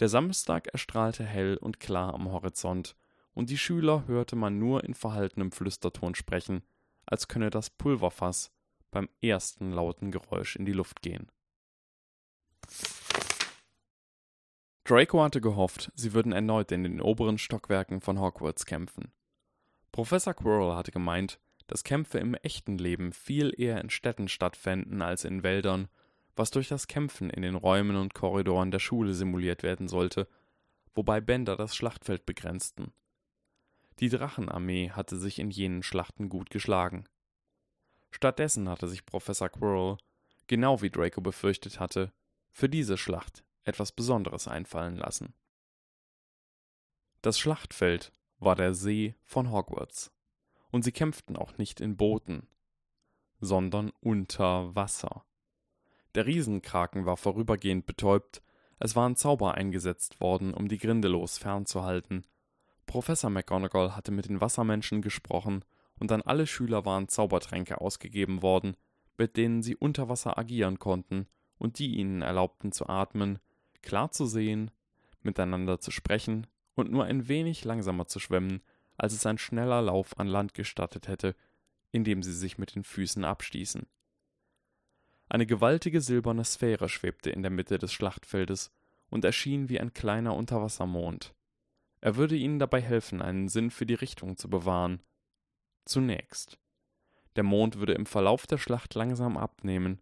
Der Samstag erstrahlte hell und klar am Horizont, und die Schüler hörte man nur in verhaltenem Flüsterton sprechen, als könne das Pulverfass beim ersten lauten Geräusch in die Luft gehen. Draco hatte gehofft, sie würden erneut in den oberen Stockwerken von Hogwarts kämpfen. Professor Quirrell hatte gemeint, dass Kämpfe im echten Leben viel eher in Städten stattfänden als in Wäldern, was durch das Kämpfen in den Räumen und Korridoren der Schule simuliert werden sollte, wobei Bänder das Schlachtfeld begrenzten. Die Drachenarmee hatte sich in jenen Schlachten gut geschlagen. Stattdessen hatte sich Professor Quirrell, genau wie Draco befürchtet hatte, für diese Schlacht etwas Besonderes einfallen lassen. Das Schlachtfeld war der See von Hogwarts, und sie kämpften auch nicht in Booten, sondern unter Wasser. Der Riesenkraken war vorübergehend betäubt, es waren Zauber eingesetzt worden, um die Grindelos fernzuhalten. Professor McGonagall hatte mit den Wassermenschen gesprochen, und an alle Schüler waren Zaubertränke ausgegeben worden, mit denen sie unter Wasser agieren konnten und die ihnen erlaubten zu atmen, klar zu sehen, miteinander zu sprechen und nur ein wenig langsamer zu schwimmen, als es ein schneller Lauf an Land gestattet hätte, indem sie sich mit den Füßen abstießen. Eine gewaltige silberne Sphäre schwebte in der Mitte des Schlachtfeldes und erschien wie ein kleiner Unterwassermond. Er würde ihnen dabei helfen, einen Sinn für die Richtung zu bewahren. Zunächst. Der Mond würde im Verlauf der Schlacht langsam abnehmen,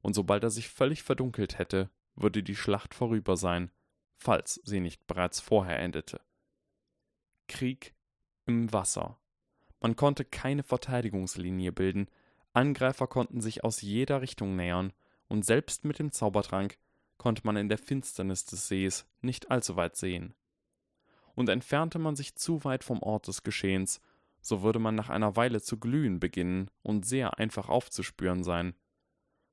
und sobald er sich völlig verdunkelt hätte, würde die Schlacht vorüber sein, falls sie nicht bereits vorher endete. Krieg im Wasser. Man konnte keine Verteidigungslinie bilden, Angreifer konnten sich aus jeder Richtung nähern, und selbst mit dem Zaubertrank konnte man in der Finsternis des Sees nicht allzu weit sehen. Und entfernte man sich zu weit vom Ort des Geschehens, so würde man nach einer Weile zu glühen beginnen und sehr einfach aufzuspüren sein,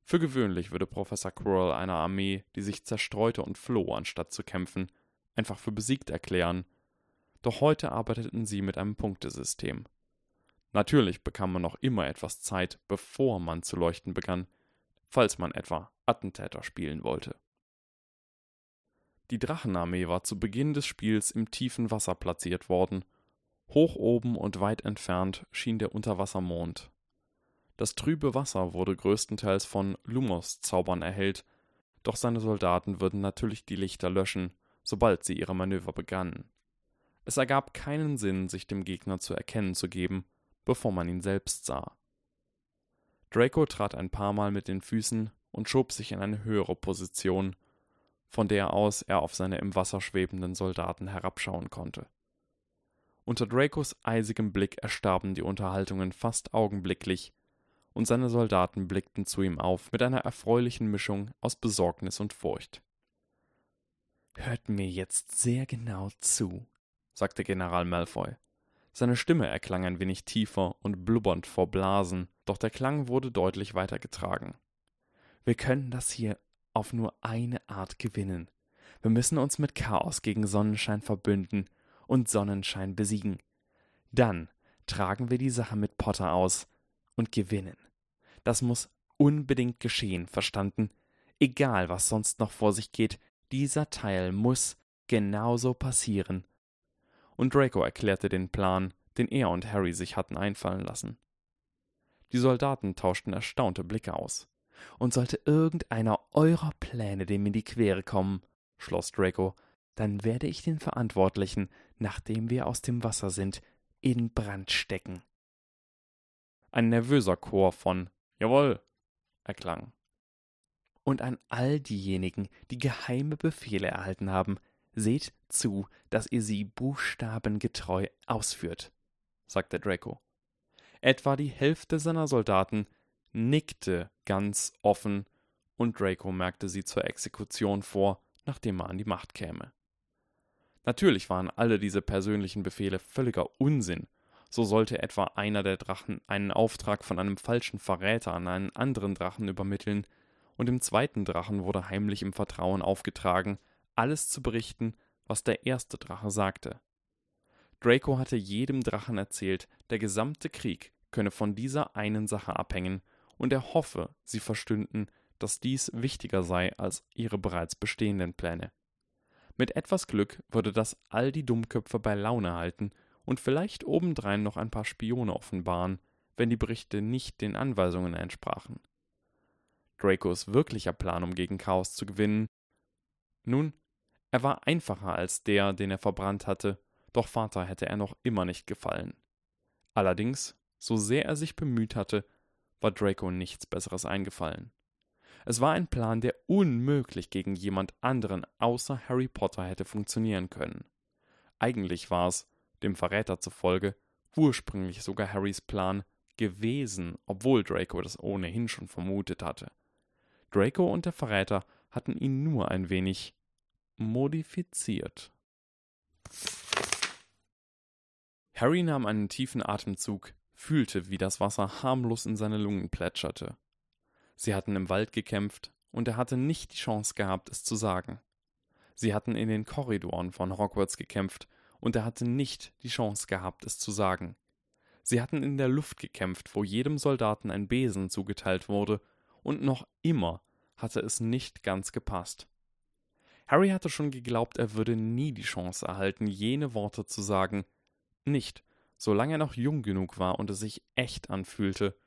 für gewöhnlich würde Professor Quirrell eine Armee, die sich zerstreute und floh, anstatt zu kämpfen, einfach für besiegt erklären, doch heute arbeiteten sie mit einem Punktesystem. Natürlich bekam man noch immer etwas Zeit, bevor man zu leuchten begann, falls man etwa Attentäter spielen wollte. Die Drachenarmee war zu Beginn des Spiels im tiefen Wasser platziert worden. Hoch oben und weit entfernt schien der Unterwassermond, das trübe Wasser wurde größtenteils von Lumos-Zaubern erhellt, doch seine Soldaten würden natürlich die Lichter löschen, sobald sie ihre Manöver begannen. Es ergab keinen Sinn, sich dem Gegner zu erkennen zu geben, bevor man ihn selbst sah. Draco trat ein paar Mal mit den Füßen und schob sich in eine höhere Position, von der aus er auf seine im Wasser schwebenden Soldaten herabschauen konnte. Unter Dracos eisigem Blick erstarben die Unterhaltungen fast augenblicklich, und seine Soldaten blickten zu ihm auf mit einer erfreulichen Mischung aus Besorgnis und Furcht. Hört mir jetzt sehr genau zu, sagte General Malfoy. Seine Stimme erklang ein wenig tiefer und blubbernd vor Blasen, doch der Klang wurde deutlich weitergetragen. Wir können das hier auf nur eine Art gewinnen. Wir müssen uns mit Chaos gegen Sonnenschein verbünden und Sonnenschein besiegen. Dann tragen wir die Sache mit Potter aus und gewinnen. Das muss unbedingt geschehen, verstanden? Egal, was sonst noch vor sich geht, dieser Teil muss genauso passieren. Und Draco erklärte den Plan, den er und Harry sich hatten einfallen lassen. Die Soldaten tauschten erstaunte Blicke aus. Und sollte irgendeiner eurer Pläne dem in die Quere kommen, schloss Draco, dann werde ich den Verantwortlichen, nachdem wir aus dem Wasser sind, in Brand stecken. Ein nervöser Chor von Jawohl, erklang. Und an all diejenigen, die geheime Befehle erhalten haben, seht zu, dass ihr sie buchstabengetreu ausführt, sagte Draco. Etwa die Hälfte seiner Soldaten nickte ganz offen, und Draco merkte sie zur Exekution vor, nachdem er an die Macht käme. Natürlich waren alle diese persönlichen Befehle völliger Unsinn so sollte etwa einer der Drachen einen Auftrag von einem falschen Verräter an einen anderen Drachen übermitteln, und dem zweiten Drachen wurde heimlich im Vertrauen aufgetragen, alles zu berichten, was der erste Drache sagte. Draco hatte jedem Drachen erzählt, der gesamte Krieg könne von dieser einen Sache abhängen, und er hoffe, sie verstünden, dass dies wichtiger sei als ihre bereits bestehenden Pläne. Mit etwas Glück würde das all die Dummköpfe bei Laune halten und vielleicht obendrein noch ein paar Spione offenbaren, wenn die Berichte nicht den Anweisungen entsprachen. Dracos wirklicher Plan, um gegen Chaos zu gewinnen, nun, er war einfacher als der, den er verbrannt hatte, doch Vater hätte er noch immer nicht gefallen. Allerdings, so sehr er sich bemüht hatte, war Draco nichts Besseres eingefallen. Es war ein Plan, der unmöglich gegen jemand anderen außer Harry Potter hätte funktionieren können. Eigentlich war es, dem Verräter zufolge, ursprünglich sogar Harrys Plan gewesen, obwohl Draco das ohnehin schon vermutet hatte. Draco und der Verräter hatten ihn nur ein wenig modifiziert. Harry nahm einen tiefen Atemzug, fühlte, wie das Wasser harmlos in seine Lungen plätscherte. Sie hatten im Wald gekämpft, und er hatte nicht die Chance gehabt, es zu sagen. Sie hatten in den Korridoren von Hogwarts gekämpft, und er hatte nicht die Chance gehabt, es zu sagen. Sie hatten in der Luft gekämpft, wo jedem Soldaten ein Besen zugeteilt wurde, und noch immer hatte es nicht ganz gepasst. Harry hatte schon geglaubt, er würde nie die Chance erhalten, jene Worte zu sagen, nicht, solange er noch jung genug war und es sich echt anfühlte.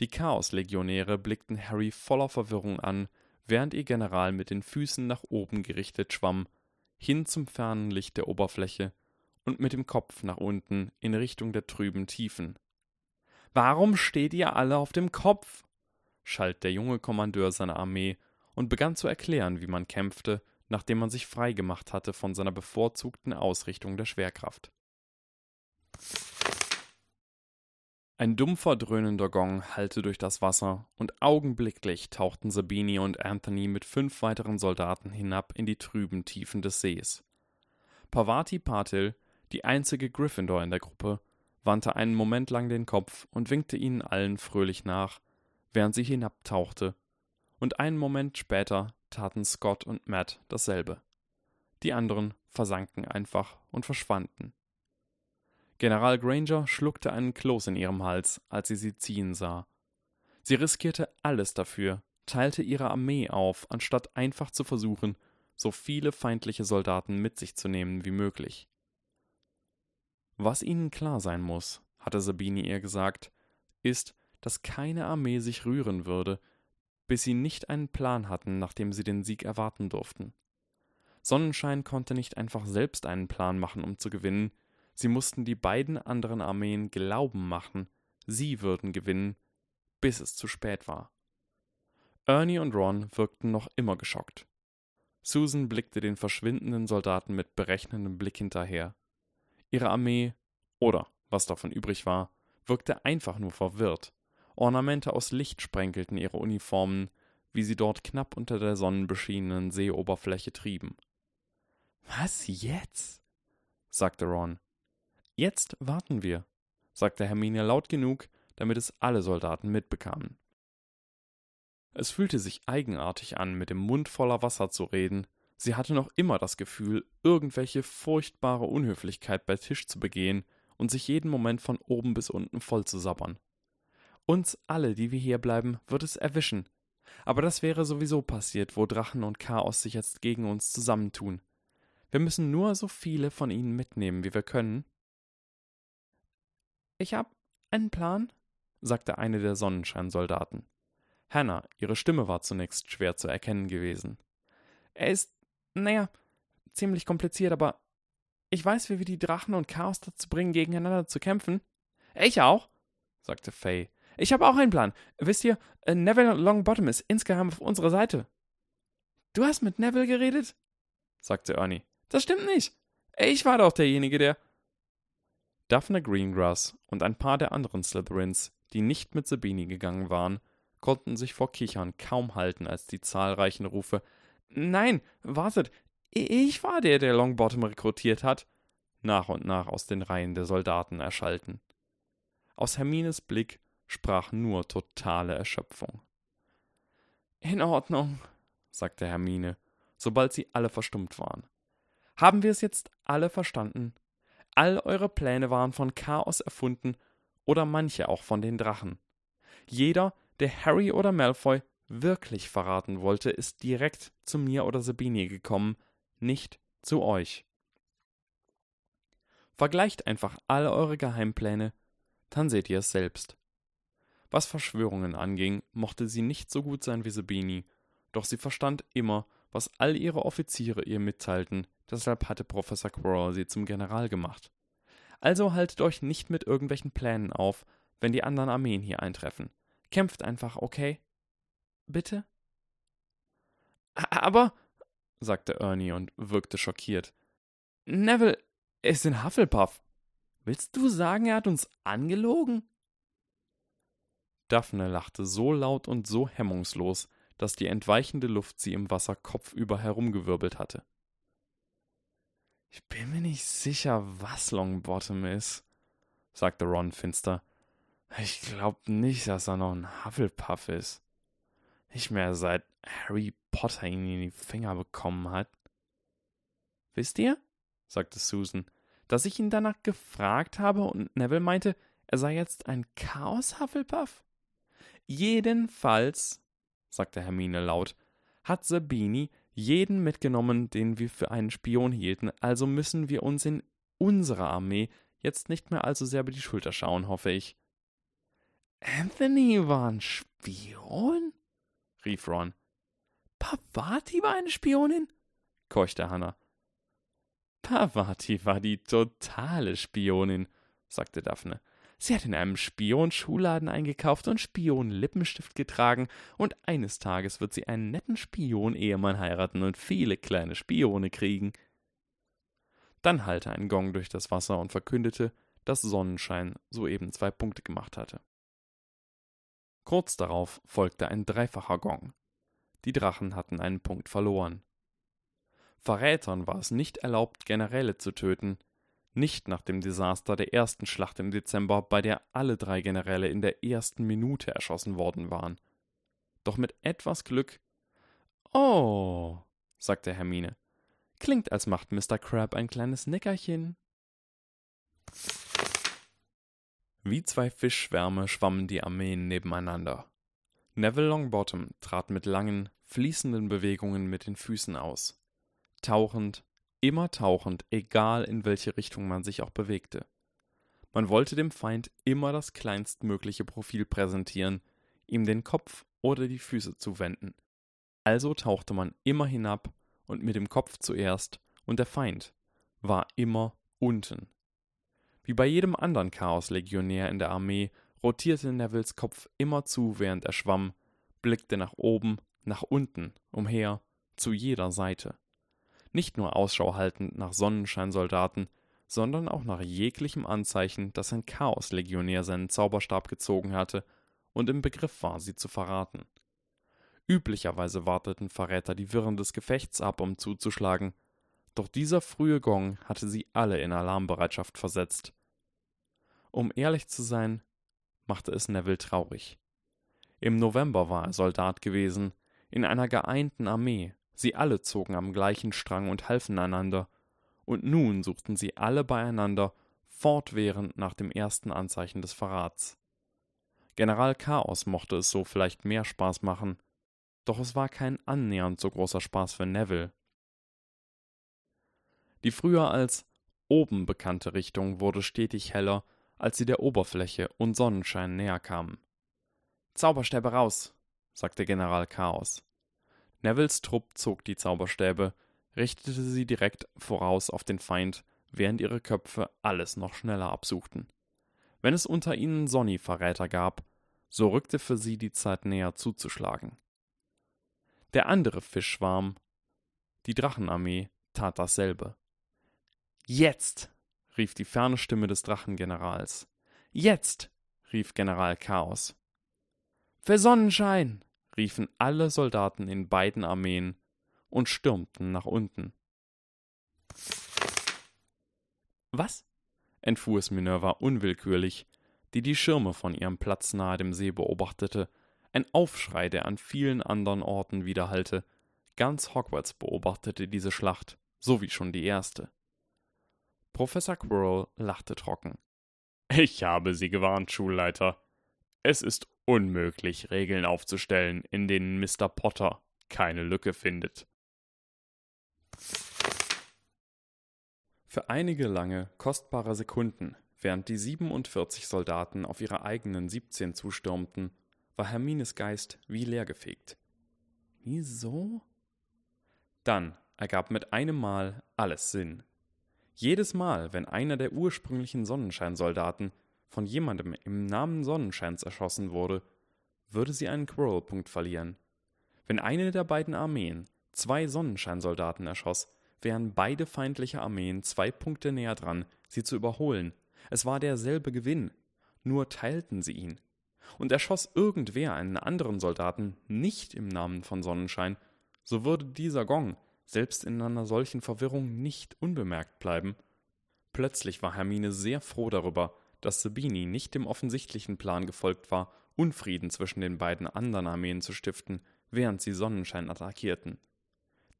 Die Chaoslegionäre blickten Harry voller Verwirrung an, während ihr General mit den Füßen nach oben gerichtet schwamm, hin zum fernen Licht der Oberfläche und mit dem Kopf nach unten in Richtung der trüben Tiefen. Warum steht ihr alle auf dem Kopf? schalt der junge Kommandeur seiner Armee und begann zu erklären, wie man kämpfte, nachdem man sich frei gemacht hatte von seiner bevorzugten Ausrichtung der Schwerkraft. Ein dumpfer, dröhnender Gong hallte durch das Wasser, und augenblicklich tauchten Sabini und Anthony mit fünf weiteren Soldaten hinab in die trüben Tiefen des Sees. Pavati Patil, die einzige Gryffindor in der Gruppe, wandte einen Moment lang den Kopf und winkte ihnen allen fröhlich nach, während sie hinabtauchte, und einen Moment später taten Scott und Matt dasselbe. Die anderen versanken einfach und verschwanden. General Granger schluckte einen Kloß in ihrem Hals, als sie sie ziehen sah. Sie riskierte alles dafür, teilte ihre Armee auf, anstatt einfach zu versuchen, so viele feindliche Soldaten mit sich zu nehmen wie möglich. Was ihnen klar sein muss, hatte Sabini ihr gesagt, ist, dass keine Armee sich rühren würde, bis sie nicht einen Plan hatten, nachdem sie den Sieg erwarten durften. Sonnenschein konnte nicht einfach selbst einen Plan machen, um zu gewinnen, sie mussten die beiden anderen Armeen glauben machen, sie würden gewinnen, bis es zu spät war. Ernie und Ron wirkten noch immer geschockt. Susan blickte den verschwindenden Soldaten mit berechnendem Blick hinterher. Ihre Armee, oder was davon übrig war, wirkte einfach nur verwirrt. Ornamente aus Licht sprenkelten ihre Uniformen, wie sie dort knapp unter der sonnenbeschienenen Seeoberfläche trieben. Was jetzt? sagte Ron. Jetzt warten wir, sagte Hermine laut genug, damit es alle Soldaten mitbekamen. Es fühlte sich eigenartig an, mit dem Mund voller Wasser zu reden. Sie hatte noch immer das Gefühl, irgendwelche furchtbare Unhöflichkeit bei Tisch zu begehen und sich jeden Moment von oben bis unten voll zu sabbern. Uns alle, die wir hier bleiben, wird es erwischen. Aber das wäre sowieso passiert, wo Drachen und Chaos sich jetzt gegen uns zusammentun. Wir müssen nur so viele von ihnen mitnehmen, wie wir können. Ich hab einen Plan, sagte eine der Sonnenscheinsoldaten. Hannah, ihre Stimme war zunächst schwer zu erkennen gewesen. Er ist, naja, ziemlich kompliziert, aber ich weiß, wie wir die Drachen und Chaos dazu bringen, gegeneinander zu kämpfen. Ich auch, sagte Faye, ich habe auch einen Plan. Wisst ihr, äh, Neville Longbottom ist insgeheim auf unserer Seite. Du hast mit Neville geredet? sagte Ernie. Das stimmt nicht. Ich war doch derjenige, der. Daphne Greengrass und ein paar der anderen Slytherins, die nicht mit Sabini gegangen waren, konnten sich vor Kichern kaum halten, als die zahlreichen Rufe Nein, wartet, ich war der, der Longbottom rekrutiert hat, nach und nach aus den Reihen der Soldaten erschallten. Aus Hermines Blick sprach nur totale Erschöpfung. In Ordnung, sagte Hermine, sobald sie alle verstummt waren. Haben wir es jetzt alle verstanden? All eure Pläne waren von Chaos erfunden oder manche auch von den Drachen. Jeder, der Harry oder Malfoy wirklich verraten wollte, ist direkt zu mir oder Sabini gekommen, nicht zu euch. Vergleicht einfach all eure Geheimpläne dann seht ihr es selbst. Was Verschwörungen anging, mochte sie nicht so gut sein wie Sabini, doch sie verstand immer, was all ihre Offiziere ihr mitteilten, deshalb hatte Professor Quirrell sie zum General gemacht. Also haltet euch nicht mit irgendwelchen Plänen auf, wenn die anderen Armeen hier eintreffen. Kämpft einfach, okay? Bitte? Aber, sagte Ernie und wirkte schockiert. Neville ist in Hufflepuff. Willst du sagen, er hat uns angelogen? Daphne lachte so laut und so hemmungslos, dass die entweichende Luft sie im Wasser kopfüber herumgewirbelt hatte. Ich bin mir nicht sicher, was Longbottom ist, sagte Ron finster. Ich glaub nicht, dass er noch ein Hufflepuff ist. Nicht mehr seit Harry Potter ihn in die Finger bekommen hat. Wisst ihr, sagte Susan, dass ich ihn danach gefragt habe und Neville meinte, er sei jetzt ein Chaos-Hufflepuff? Jedenfalls, sagte Hermine laut, hat Sabini jeden mitgenommen, den wir für einen Spion hielten, also müssen wir uns in unserer Armee jetzt nicht mehr allzu sehr über die Schulter schauen, hoffe ich. Anthony war ein Spion? rief Ron. Pavati war eine Spionin? keuchte Hannah. Pavati war die totale Spionin, sagte Daphne. Sie hat in einem Spion-Schuhladen eingekauft und Spion-Lippenstift getragen, und eines Tages wird sie einen netten Spion-Ehemann heiraten und viele kleine Spione kriegen. Dann hallte ein Gong durch das Wasser und verkündete, dass Sonnenschein soeben zwei Punkte gemacht hatte. Kurz darauf folgte ein dreifacher Gong. Die Drachen hatten einen Punkt verloren. Verrätern war es nicht erlaubt, Generäle zu töten, nicht nach dem Desaster der ersten Schlacht im Dezember, bei der alle drei Generäle in der ersten Minute erschossen worden waren. Doch mit etwas Glück. Oh, sagte Hermine. Klingt, als macht Mr. Crab ein kleines Nickerchen. Wie zwei Fischschwärme schwammen die Armeen nebeneinander. Neville Longbottom trat mit langen, fließenden Bewegungen mit den Füßen aus. Tauchend, immer tauchend, egal in welche Richtung man sich auch bewegte. Man wollte dem Feind immer das kleinstmögliche Profil präsentieren, ihm den Kopf oder die Füße zuwenden. Also tauchte man immer hinab und mit dem Kopf zuerst, und der Feind war immer unten. Wie bei jedem anderen Chaos-Legionär in der Armee rotierte Nevilles Kopf immer zu, während er schwamm, blickte nach oben, nach unten, umher, zu jeder Seite nicht nur Ausschau haltend nach Sonnenscheinsoldaten, sondern auch nach jeglichem Anzeichen, dass ein Chaoslegionär seinen Zauberstab gezogen hatte und im Begriff war, sie zu verraten. Üblicherweise warteten Verräter die Wirren des Gefechts ab, um zuzuschlagen, doch dieser frühe Gong hatte sie alle in Alarmbereitschaft versetzt. Um ehrlich zu sein, machte es Neville traurig. Im November war er Soldat gewesen, in einer geeinten Armee, Sie alle zogen am gleichen Strang und halfen einander, und nun suchten sie alle beieinander, fortwährend nach dem ersten Anzeichen des Verrats. General Chaos mochte es so vielleicht mehr Spaß machen, doch es war kein annähernd so großer Spaß für Neville. Die früher als oben bekannte Richtung wurde stetig heller, als sie der Oberfläche und Sonnenschein näher kamen. Zauberstäbe raus, sagte General Chaos. Nevilles Trupp zog die Zauberstäbe, richtete sie direkt voraus auf den Feind, während ihre Köpfe alles noch schneller absuchten. Wenn es unter ihnen Sonny-Verräter gab, so rückte für sie die Zeit näher zuzuschlagen. Der andere Fischschwarm, die Drachenarmee, tat dasselbe. Jetzt! rief die ferne Stimme des Drachengenerals. Jetzt! rief General Chaos. Für Sonnenschein! Riefen alle Soldaten in beiden Armeen und stürmten nach unten. Was? entfuhr es Minerva unwillkürlich, die die Schirme von ihrem Platz nahe dem See beobachtete, ein Aufschrei, der an vielen anderen Orten widerhallte. Ganz Hogwarts beobachtete diese Schlacht, so wie schon die erste. Professor Quirrell lachte trocken. Ich habe Sie gewarnt, Schulleiter. Es ist unmöglich, Regeln aufzustellen, in denen Mr. Potter keine Lücke findet. Für einige lange, kostbare Sekunden Während die 47 Soldaten auf ihre eigenen 17 zustürmten, war Hermines Geist wie leergefegt. Wieso? Dann ergab mit einem Mal alles Sinn. Jedes Mal, wenn einer der ursprünglichen Sonnenscheinsoldaten von jemandem im Namen Sonnenscheins erschossen wurde, würde sie einen Quirrell-Punkt verlieren. Wenn eine der beiden Armeen zwei Sonnenscheinsoldaten erschoss, wären beide feindliche Armeen zwei Punkte näher dran, sie zu überholen. Es war derselbe Gewinn, nur teilten sie ihn. Und erschoss irgendwer einen anderen Soldaten nicht im Namen von Sonnenschein, so würde dieser Gong selbst in einer solchen Verwirrung nicht unbemerkt bleiben. Plötzlich war Hermine sehr froh darüber, dass Sabini nicht dem offensichtlichen Plan gefolgt war, Unfrieden zwischen den beiden anderen Armeen zu stiften, während sie Sonnenschein attackierten.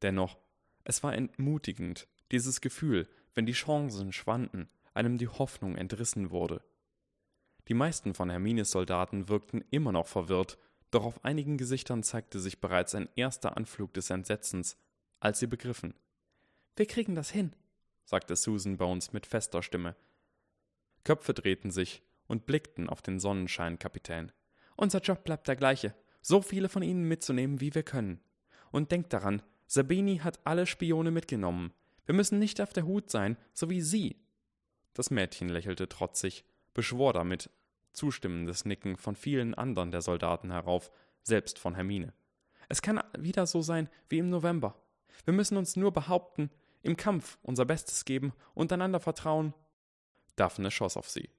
Dennoch, es war entmutigend, dieses Gefühl, wenn die Chancen schwanden, einem die Hoffnung entrissen wurde. Die meisten von Hermines Soldaten wirkten immer noch verwirrt, doch auf einigen Gesichtern zeigte sich bereits ein erster Anflug des Entsetzens, als sie begriffen. Wir kriegen das hin, sagte Susan Bones mit fester Stimme. Köpfe drehten sich und blickten auf den Sonnenscheinkapitän. Unser Job bleibt der gleiche, so viele von ihnen mitzunehmen, wie wir können. Und denkt daran, Sabini hat alle Spione mitgenommen. Wir müssen nicht auf der Hut sein, so wie Sie. Das Mädchen lächelte trotzig, beschwor damit zustimmendes Nicken von vielen anderen der Soldaten herauf, selbst von Hermine. Es kann wieder so sein wie im November. Wir müssen uns nur behaupten, im Kampf unser Bestes geben und einander vertrauen. Daphne schoss auf sie.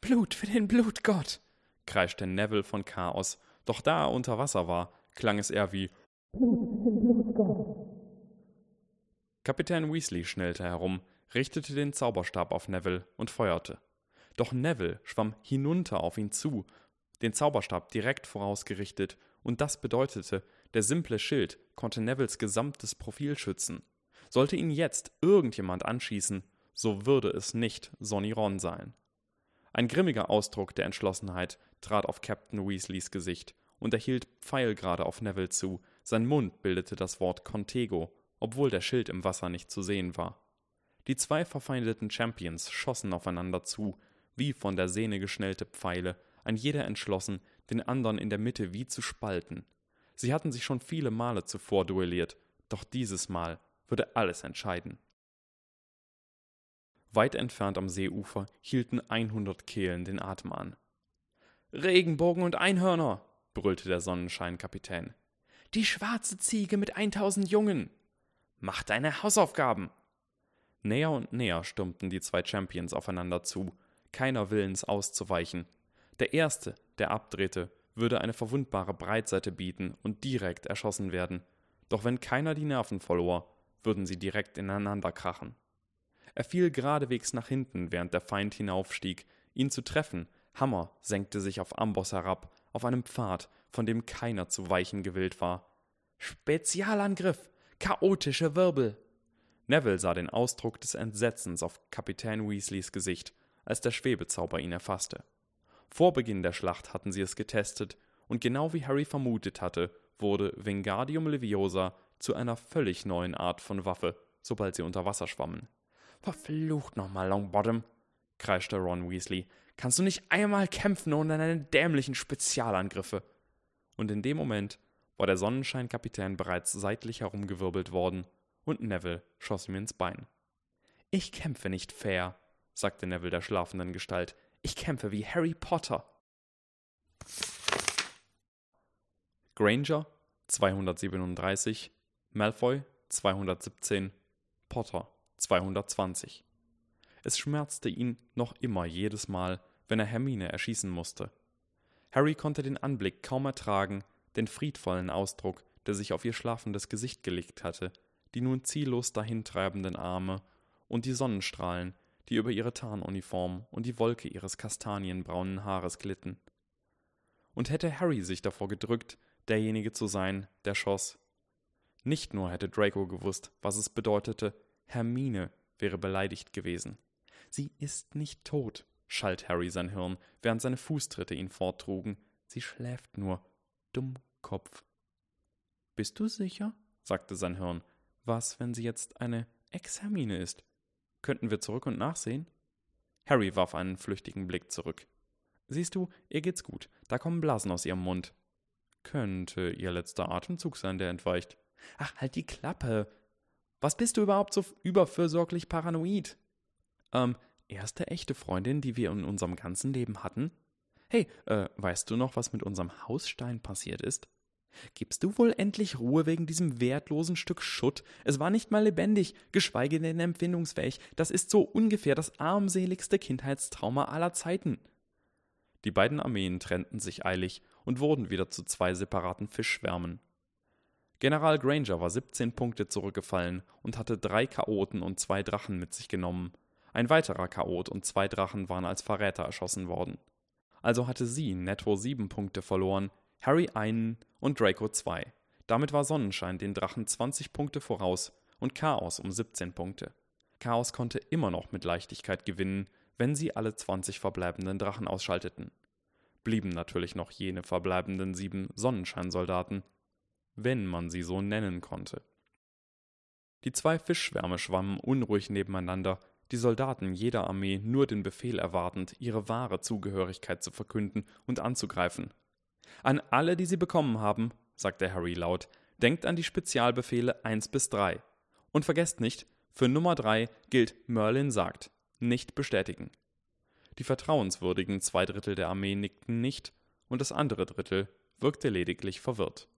Blut für den Blutgott, kreischte Neville von Chaos, doch da er unter Wasser war, klang es eher wie Blut für den Blutgott. Kapitän Weasley schnellte herum, richtete den Zauberstab auf Neville und feuerte. Doch Neville schwamm hinunter auf ihn zu, den Zauberstab direkt vorausgerichtet, und das bedeutete, der simple Schild konnte Nevilles gesamtes Profil schützen. Sollte ihn jetzt irgendjemand anschießen, so würde es nicht Sonny Ron sein. Ein grimmiger Ausdruck der Entschlossenheit trat auf Captain Weasleys Gesicht, und er hielt pfeilgerade auf Neville zu, sein Mund bildete das Wort Contego, obwohl der Schild im Wasser nicht zu sehen war. Die zwei verfeindeten Champions schossen aufeinander zu, wie von der Sehne geschnellte Pfeile, ein jeder entschlossen, den anderen in der Mitte wie zu spalten. Sie hatten sich schon viele Male zuvor duelliert, doch dieses Mal würde alles entscheiden. Weit entfernt am Seeufer hielten 100 Kehlen den Atem an. Regenbogen und Einhörner, brüllte der Sonnenscheinkapitän. Die schwarze Ziege mit 1000 Jungen. Mach deine Hausaufgaben. Näher und näher stürmten die zwei Champions aufeinander zu, keiner willens auszuweichen. Der erste, der abdrehte, würde eine verwundbare Breitseite bieten und direkt erschossen werden. Doch wenn keiner die Nerven verlor, würden sie direkt ineinander krachen. Er fiel geradewegs nach hinten, während der Feind hinaufstieg. Ihn zu treffen, Hammer senkte sich auf Amboss herab, auf einem Pfad, von dem keiner zu weichen gewillt war. Spezialangriff! Chaotische Wirbel! Neville sah den Ausdruck des Entsetzens auf Kapitän Weasleys Gesicht, als der Schwebezauber ihn erfasste. Vor Beginn der Schlacht hatten sie es getestet, und genau wie Harry vermutet hatte, wurde Wingardium Leviosa zu einer völlig neuen Art von Waffe, sobald sie unter Wasser schwammen. Verflucht nochmal, Longbottom, kreischte Ron Weasley. Kannst du nicht einmal kämpfen ohne deine dämlichen Spezialangriffe? Und in dem Moment war der Sonnenscheinkapitän bereits seitlich herumgewirbelt worden, und Neville schoss ihm ins Bein. Ich kämpfe nicht fair, sagte Neville der schlafenden Gestalt. Ich kämpfe wie Harry Potter. Granger 237, Malfoy 217, Potter 220. Es schmerzte ihn noch immer jedes Mal, wenn er Hermine erschießen musste. Harry konnte den Anblick kaum ertragen, den friedvollen Ausdruck, der sich auf ihr schlafendes Gesicht gelegt hatte, die nun ziellos dahintreibenden Arme und die Sonnenstrahlen, die über ihre Tarnuniform und die Wolke ihres kastanienbraunen Haares glitten. Und hätte Harry sich davor gedrückt, derjenige zu sein, der schoss. Nicht nur hätte Draco gewusst, was es bedeutete, Hermine wäre beleidigt gewesen. Sie ist nicht tot, schalt Harry sein Hirn, während seine Fußtritte ihn forttrugen. Sie schläft nur. Dummkopf. Bist du sicher? sagte sein Hirn. Was, wenn sie jetzt eine Ex-Hermine ist? Könnten wir zurück und nachsehen? Harry warf einen flüchtigen Blick zurück. Siehst du, ihr geht's gut. Da kommen Blasen aus ihrem Mund. Könnte ihr letzter Atemzug sein, der entweicht. Ach, halt die Klappe. Was bist du überhaupt so überfürsorglich paranoid? Ähm, erste echte Freundin, die wir in unserem ganzen Leben hatten? Hey, äh, weißt du noch, was mit unserem Hausstein passiert ist? Gibst du wohl endlich Ruhe wegen diesem wertlosen Stück Schutt? Es war nicht mal lebendig, geschweige denn empfindungsfähig. Das ist so ungefähr das armseligste Kindheitstrauma aller Zeiten. Die beiden Armeen trennten sich eilig und wurden wieder zu zwei separaten Fischschwärmen. General Granger war 17 Punkte zurückgefallen und hatte drei Chaoten und zwei Drachen mit sich genommen. Ein weiterer Chaot und zwei Drachen waren als Verräter erschossen worden. Also hatte sie netto sieben Punkte verloren, Harry einen und Draco zwei. Damit war Sonnenschein den Drachen 20 Punkte voraus und Chaos um 17 Punkte. Chaos konnte immer noch mit Leichtigkeit gewinnen, wenn sie alle 20 verbleibenden Drachen ausschalteten. Blieben natürlich noch jene verbleibenden sieben Sonnenscheinsoldaten, wenn man sie so nennen konnte. Die zwei Fischschwärme schwammen unruhig nebeneinander, die Soldaten jeder Armee nur den Befehl erwartend, ihre wahre Zugehörigkeit zu verkünden und anzugreifen. An alle, die sie bekommen haben, sagte Harry laut, denkt an die Spezialbefehle 1 bis 3. Und vergesst nicht, für Nummer 3 gilt Merlin sagt, nicht bestätigen. Die vertrauenswürdigen zwei Drittel der Armee nickten nicht, und das andere Drittel wirkte lediglich verwirrt.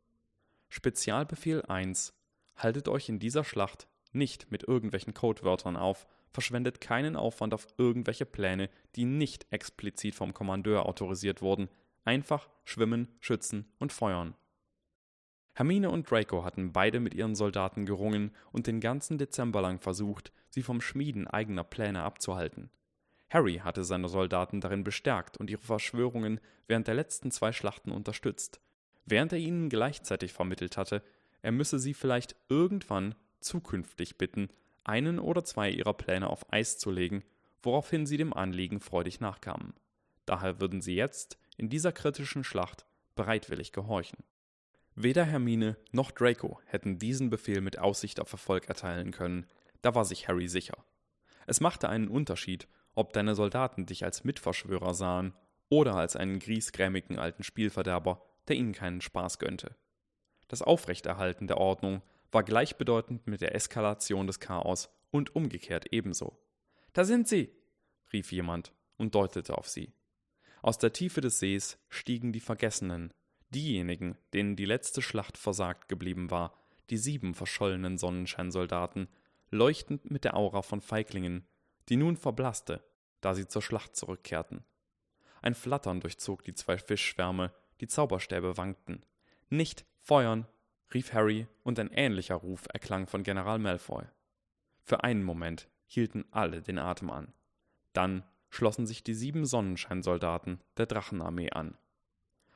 Spezialbefehl 1 Haltet euch in dieser Schlacht nicht mit irgendwelchen Codewörtern auf, verschwendet keinen Aufwand auf irgendwelche Pläne, die nicht explizit vom Kommandeur autorisiert wurden, einfach schwimmen, schützen und feuern. Hermine und Draco hatten beide mit ihren Soldaten gerungen und den ganzen Dezember lang versucht, sie vom Schmieden eigener Pläne abzuhalten. Harry hatte seine Soldaten darin bestärkt und ihre Verschwörungen während der letzten zwei Schlachten unterstützt, während er ihnen gleichzeitig vermittelt hatte, er müsse sie vielleicht irgendwann zukünftig bitten, einen oder zwei ihrer Pläne auf Eis zu legen, woraufhin sie dem Anliegen freudig nachkamen. Daher würden sie jetzt, in dieser kritischen Schlacht, bereitwillig gehorchen. Weder Hermine noch Draco hätten diesen Befehl mit Aussicht auf Erfolg erteilen können, da war sich Harry sicher. Es machte einen Unterschied, ob deine Soldaten dich als Mitverschwörer sahen oder als einen griesgrämigen alten Spielverderber, der ihnen keinen Spaß gönnte. Das Aufrechterhalten der Ordnung war gleichbedeutend mit der Eskalation des Chaos und umgekehrt ebenso. Da sind sie! rief jemand und deutete auf sie. Aus der Tiefe des Sees stiegen die Vergessenen, diejenigen, denen die letzte Schlacht versagt geblieben war, die sieben verschollenen Sonnenscheinsoldaten, leuchtend mit der Aura von Feiglingen, die nun verblasste, da sie zur Schlacht zurückkehrten. Ein Flattern durchzog die zwei Fischschwärme, die Zauberstäbe wankten. Nicht feuern, rief Harry, und ein ähnlicher Ruf erklang von General Malfoy. Für einen Moment hielten alle den Atem an. Dann schlossen sich die sieben Sonnenscheinsoldaten der Drachenarmee an.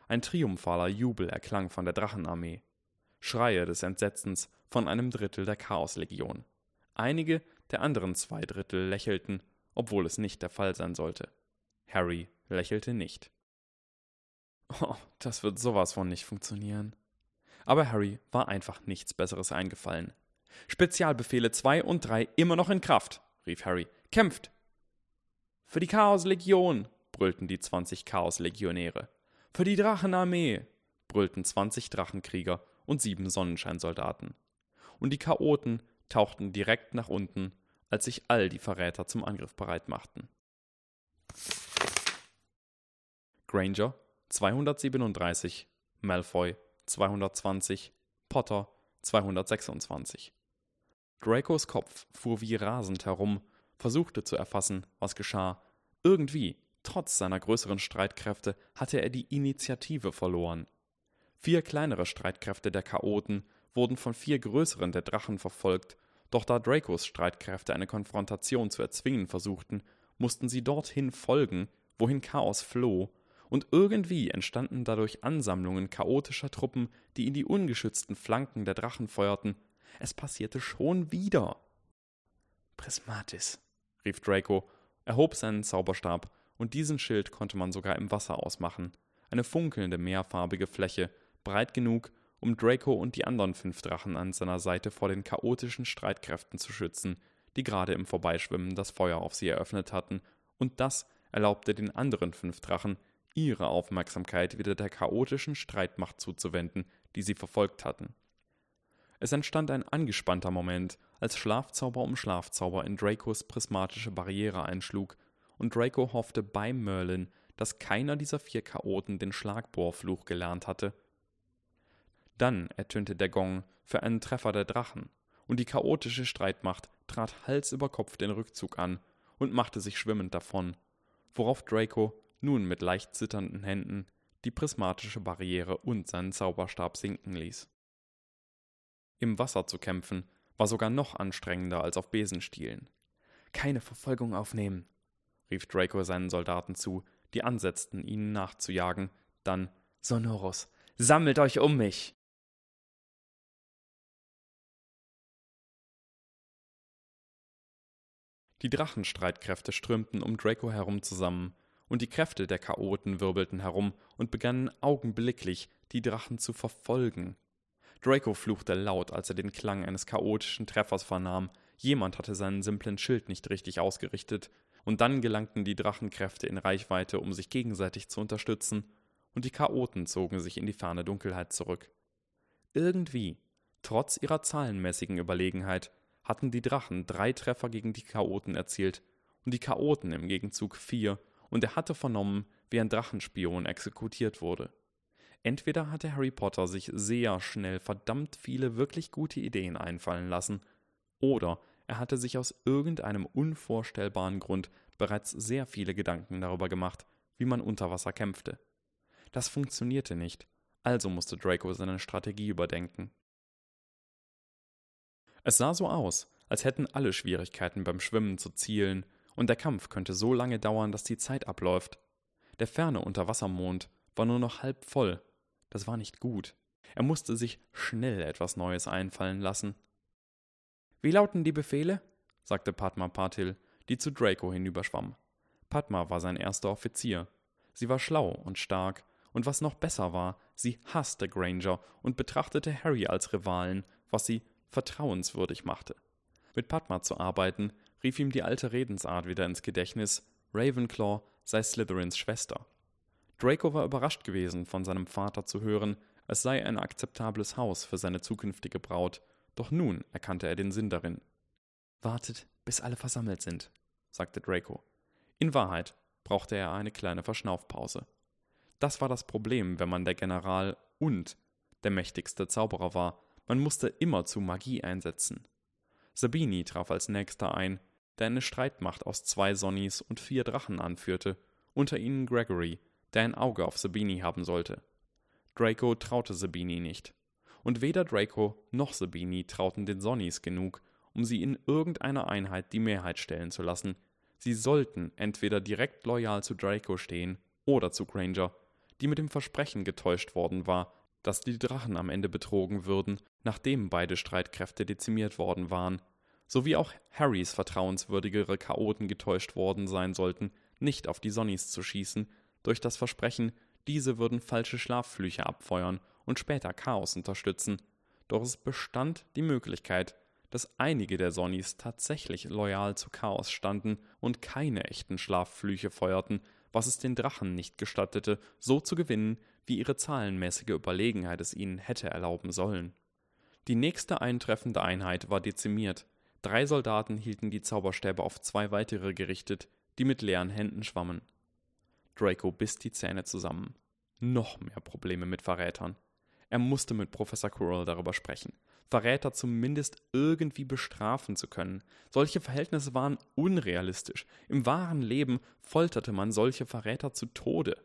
Ein triumphaler Jubel erklang von der Drachenarmee. Schreie des Entsetzens von einem Drittel der Chaoslegion. Einige der anderen zwei Drittel lächelten, obwohl es nicht der Fall sein sollte. Harry lächelte nicht. Oh, das wird sowas von nicht funktionieren, aber Harry war einfach nichts Besseres eingefallen. Spezialbefehle 2 und 3 immer noch in Kraft, rief Harry. Kämpft! Für die Chaoslegion, brüllten die 20 Chaoslegionäre. Für die Drachenarmee, brüllten 20 Drachenkrieger und sieben Sonnenscheinsoldaten. Und die Chaoten tauchten direkt nach unten, als sich all die Verräter zum Angriff bereit machten. Granger 237, Malfoy 220, Potter 226. Dracos Kopf fuhr wie rasend herum, versuchte zu erfassen, was geschah. Irgendwie, trotz seiner größeren Streitkräfte, hatte er die Initiative verloren. Vier kleinere Streitkräfte der Chaoten wurden von vier größeren der Drachen verfolgt, doch da Dracos Streitkräfte eine Konfrontation zu erzwingen versuchten, mussten sie dorthin folgen, wohin Chaos floh, und irgendwie entstanden dadurch Ansammlungen chaotischer Truppen, die in die ungeschützten Flanken der Drachen feuerten. Es passierte schon wieder. Prismatis, rief Draco, erhob seinen Zauberstab, und diesen Schild konnte man sogar im Wasser ausmachen. Eine funkelnde mehrfarbige Fläche, breit genug, um Draco und die anderen fünf Drachen an seiner Seite vor den chaotischen Streitkräften zu schützen, die gerade im Vorbeischwimmen das Feuer auf sie eröffnet hatten, und das erlaubte den anderen fünf Drachen, ihre Aufmerksamkeit wieder der chaotischen Streitmacht zuzuwenden, die sie verfolgt hatten. Es entstand ein angespannter Moment, als Schlafzauber um Schlafzauber in Dracos prismatische Barriere einschlug, und Draco hoffte bei Merlin, dass keiner dieser vier Chaoten den Schlagbohrfluch gelernt hatte. Dann ertönte der Gong für einen Treffer der Drachen, und die chaotische Streitmacht trat Hals über Kopf den Rückzug an und machte sich schwimmend davon, worauf Draco nun mit leicht zitternden Händen die prismatische Barriere und seinen Zauberstab sinken ließ. Im Wasser zu kämpfen war sogar noch anstrengender als auf Besenstielen. Keine Verfolgung aufnehmen, rief Draco seinen Soldaten zu, die ansetzten, ihnen nachzujagen, dann Sonorus, sammelt euch um mich. Die Drachenstreitkräfte strömten um Draco herum zusammen, und die Kräfte der Chaoten wirbelten herum und begannen augenblicklich, die Drachen zu verfolgen. Draco fluchte laut, als er den Klang eines chaotischen Treffers vernahm. Jemand hatte seinen simplen Schild nicht richtig ausgerichtet, und dann gelangten die Drachenkräfte in Reichweite, um sich gegenseitig zu unterstützen, und die Chaoten zogen sich in die ferne Dunkelheit zurück. Irgendwie, trotz ihrer zahlenmäßigen Überlegenheit, hatten die Drachen drei Treffer gegen die Chaoten erzielt und die Chaoten im Gegenzug vier, und er hatte vernommen, wie ein Drachenspion exekutiert wurde. Entweder hatte Harry Potter sich sehr schnell verdammt viele wirklich gute Ideen einfallen lassen, oder er hatte sich aus irgendeinem unvorstellbaren Grund bereits sehr viele Gedanken darüber gemacht, wie man unter Wasser kämpfte. Das funktionierte nicht, also musste Draco seine Strategie überdenken. Es sah so aus, als hätten alle Schwierigkeiten beim Schwimmen zu zielen, und der Kampf könnte so lange dauern, dass die Zeit abläuft. Der ferne Unterwassermond war nur noch halb voll. Das war nicht gut. Er musste sich schnell etwas Neues einfallen lassen. Wie lauten die Befehle? sagte Padma Patil, die zu Draco hinüberschwamm. Padma war sein erster Offizier. Sie war schlau und stark, und was noch besser war, sie hasste Granger und betrachtete Harry als Rivalen, was sie vertrauenswürdig machte. Mit Padma zu arbeiten, rief ihm die alte Redensart wieder ins Gedächtnis, Ravenclaw sei Slytherins Schwester. Draco war überrascht gewesen, von seinem Vater zu hören, es sei ein akzeptables Haus für seine zukünftige Braut, doch nun erkannte er den Sinn darin. Wartet, bis alle versammelt sind, sagte Draco. In Wahrheit brauchte er eine kleine Verschnaufpause. Das war das Problem, wenn man der General und der mächtigste Zauberer war, man musste immer zu Magie einsetzen. Sabini traf als nächster ein, der eine Streitmacht aus zwei Sonnies und vier Drachen anführte, unter ihnen Gregory, der ein Auge auf Sabini haben sollte. Draco traute Sabini nicht und weder Draco noch Sabini trauten den Sonnies genug, um sie in irgendeiner Einheit die Mehrheit stellen zu lassen. Sie sollten entweder direkt loyal zu Draco stehen oder zu Granger, die mit dem Versprechen getäuscht worden war, dass die Drachen am Ende betrogen würden, nachdem beide Streitkräfte dezimiert worden waren, sowie auch Harrys vertrauenswürdigere Chaoten getäuscht worden sein sollten, nicht auf die Sonnies zu schießen, durch das Versprechen, diese würden falsche Schlafflüche abfeuern und später Chaos unterstützen, doch es bestand die Möglichkeit, dass einige der Sonnies tatsächlich loyal zu Chaos standen und keine echten Schlafflüche feuerten, was es den Drachen nicht gestattete, so zu gewinnen, wie ihre zahlenmäßige Überlegenheit es ihnen hätte erlauben sollen. Die nächste eintreffende Einheit war dezimiert. Drei Soldaten hielten die Zauberstäbe auf zwei weitere gerichtet, die mit leeren Händen schwammen. Draco biss die Zähne zusammen. Noch mehr Probleme mit Verrätern. Er musste mit Professor Quirrell darüber sprechen. Verräter zumindest irgendwie bestrafen zu können. Solche Verhältnisse waren unrealistisch. Im wahren Leben folterte man solche Verräter zu Tode.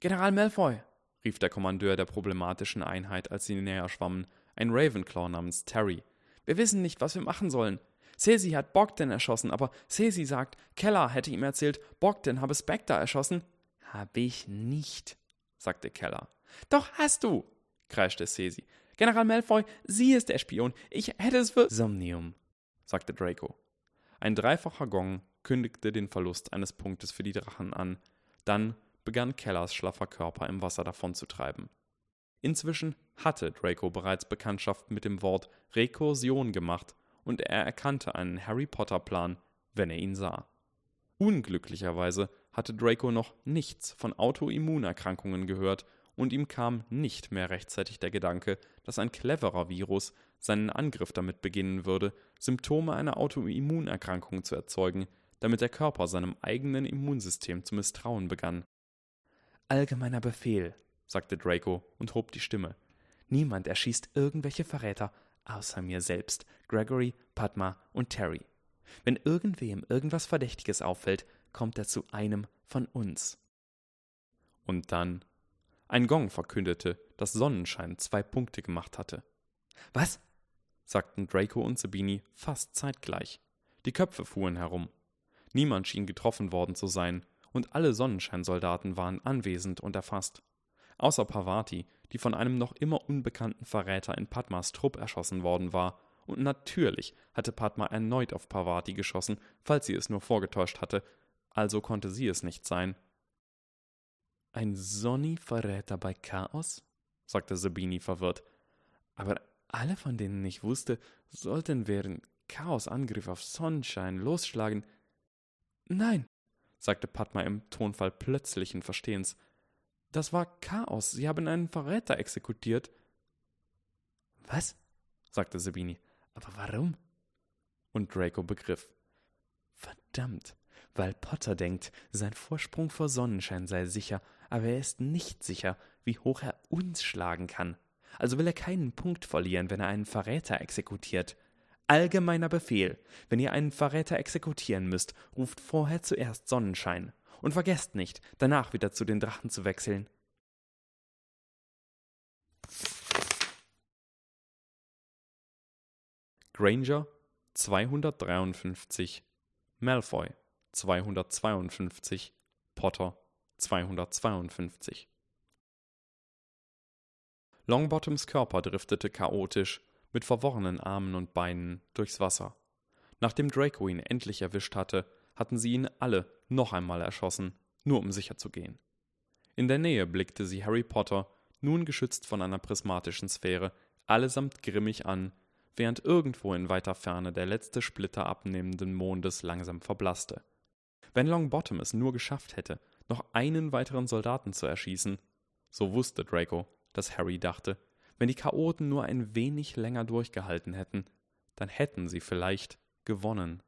General Malfoy, rief der Kommandeur der problematischen Einheit, als sie näher schwammen, ein Ravenclaw namens Terry. Wir wissen nicht, was wir machen sollen. Sesi hat Bogdan erschossen, aber Sesi sagt, Keller hätte ihm erzählt, Bogdan habe Spectre erschossen. Hab ich nicht, sagte Keller. Doch hast du, kreischte Sesi. General Malfoy, sie ist der Spion. Ich hätte es für. Somnium, sagte Draco. Ein dreifacher Gong kündigte den Verlust eines Punktes für die Drachen an. Dann begann Kellers schlaffer Körper im Wasser davonzutreiben. Inzwischen hatte Draco bereits Bekanntschaft mit dem Wort Rekursion gemacht und er erkannte einen Harry Potter-Plan, wenn er ihn sah. Unglücklicherweise hatte Draco noch nichts von Autoimmunerkrankungen gehört und ihm kam nicht mehr rechtzeitig der Gedanke, dass ein cleverer Virus seinen Angriff damit beginnen würde, Symptome einer Autoimmunerkrankung zu erzeugen, damit der Körper seinem eigenen Immunsystem zu misstrauen begann. Allgemeiner Befehl, sagte Draco und hob die Stimme. Niemand erschießt irgendwelche Verräter, außer mir selbst, Gregory, Padma und Terry. Wenn irgendwem irgendwas Verdächtiges auffällt, kommt er zu einem von uns. Und dann ein Gong verkündete, dass Sonnenschein zwei Punkte gemacht hatte. Was? sagten Draco und Sabini fast zeitgleich. Die Köpfe fuhren herum. Niemand schien getroffen worden zu sein, und alle Sonnenscheinsoldaten waren anwesend und erfasst. Außer Pavati, die von einem noch immer unbekannten Verräter in Padmas Trupp erschossen worden war, und natürlich hatte Padma erneut auf Pavati geschossen, falls sie es nur vorgetäuscht hatte, also konnte sie es nicht sein. Ein Sonny-Verräter bei Chaos? sagte Sabini verwirrt. Aber alle, von denen ich wusste, sollten während Chaos-Angriff auf Sonnenschein losschlagen. Nein, sagte Padma im Tonfall plötzlichen Verstehens. Das war Chaos. Sie haben einen Verräter exekutiert. Was? sagte Sabini. Aber warum? Und Draco begriff. Verdammt, weil Potter denkt, sein Vorsprung vor Sonnenschein sei sicher aber er ist nicht sicher, wie hoch er uns schlagen kann. Also will er keinen Punkt verlieren, wenn er einen Verräter exekutiert. Allgemeiner Befehl. Wenn ihr einen Verräter exekutieren müsst, ruft vorher zuerst Sonnenschein. Und vergesst nicht, danach wieder zu den Drachen zu wechseln. Granger 253 Malfoy 252 Potter 252. Longbottoms Körper driftete chaotisch, mit verworrenen Armen und Beinen, durchs Wasser. Nachdem Draco ihn endlich erwischt hatte, hatten sie ihn alle noch einmal erschossen, nur um sicher zu gehen. In der Nähe blickte sie Harry Potter, nun geschützt von einer prismatischen Sphäre, allesamt grimmig an, während irgendwo in weiter Ferne der letzte Splitter abnehmenden Mondes langsam verblasste. Wenn Longbottom es nur geschafft hätte, noch einen weiteren Soldaten zu erschießen. So wusste Draco, dass Harry dachte, wenn die Chaoten nur ein wenig länger durchgehalten hätten, dann hätten sie vielleicht gewonnen.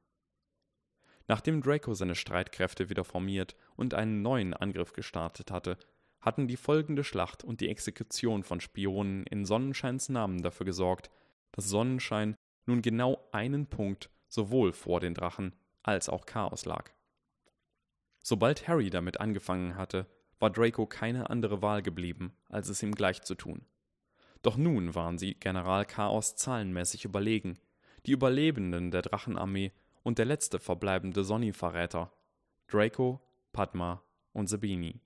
Nachdem Draco seine Streitkräfte wieder formiert und einen neuen Angriff gestartet hatte, hatten die folgende Schlacht und die Exekution von Spionen in Sonnenscheins Namen dafür gesorgt, dass Sonnenschein nun genau einen Punkt sowohl vor den Drachen als auch Chaos lag. Sobald Harry damit angefangen hatte, war Draco keine andere Wahl geblieben, als es ihm gleich zu tun. Doch nun waren sie General Chaos zahlenmäßig überlegen, die Überlebenden der Drachenarmee und der letzte verbleibende Sonny-Verräter, Draco, Padma und Sabini.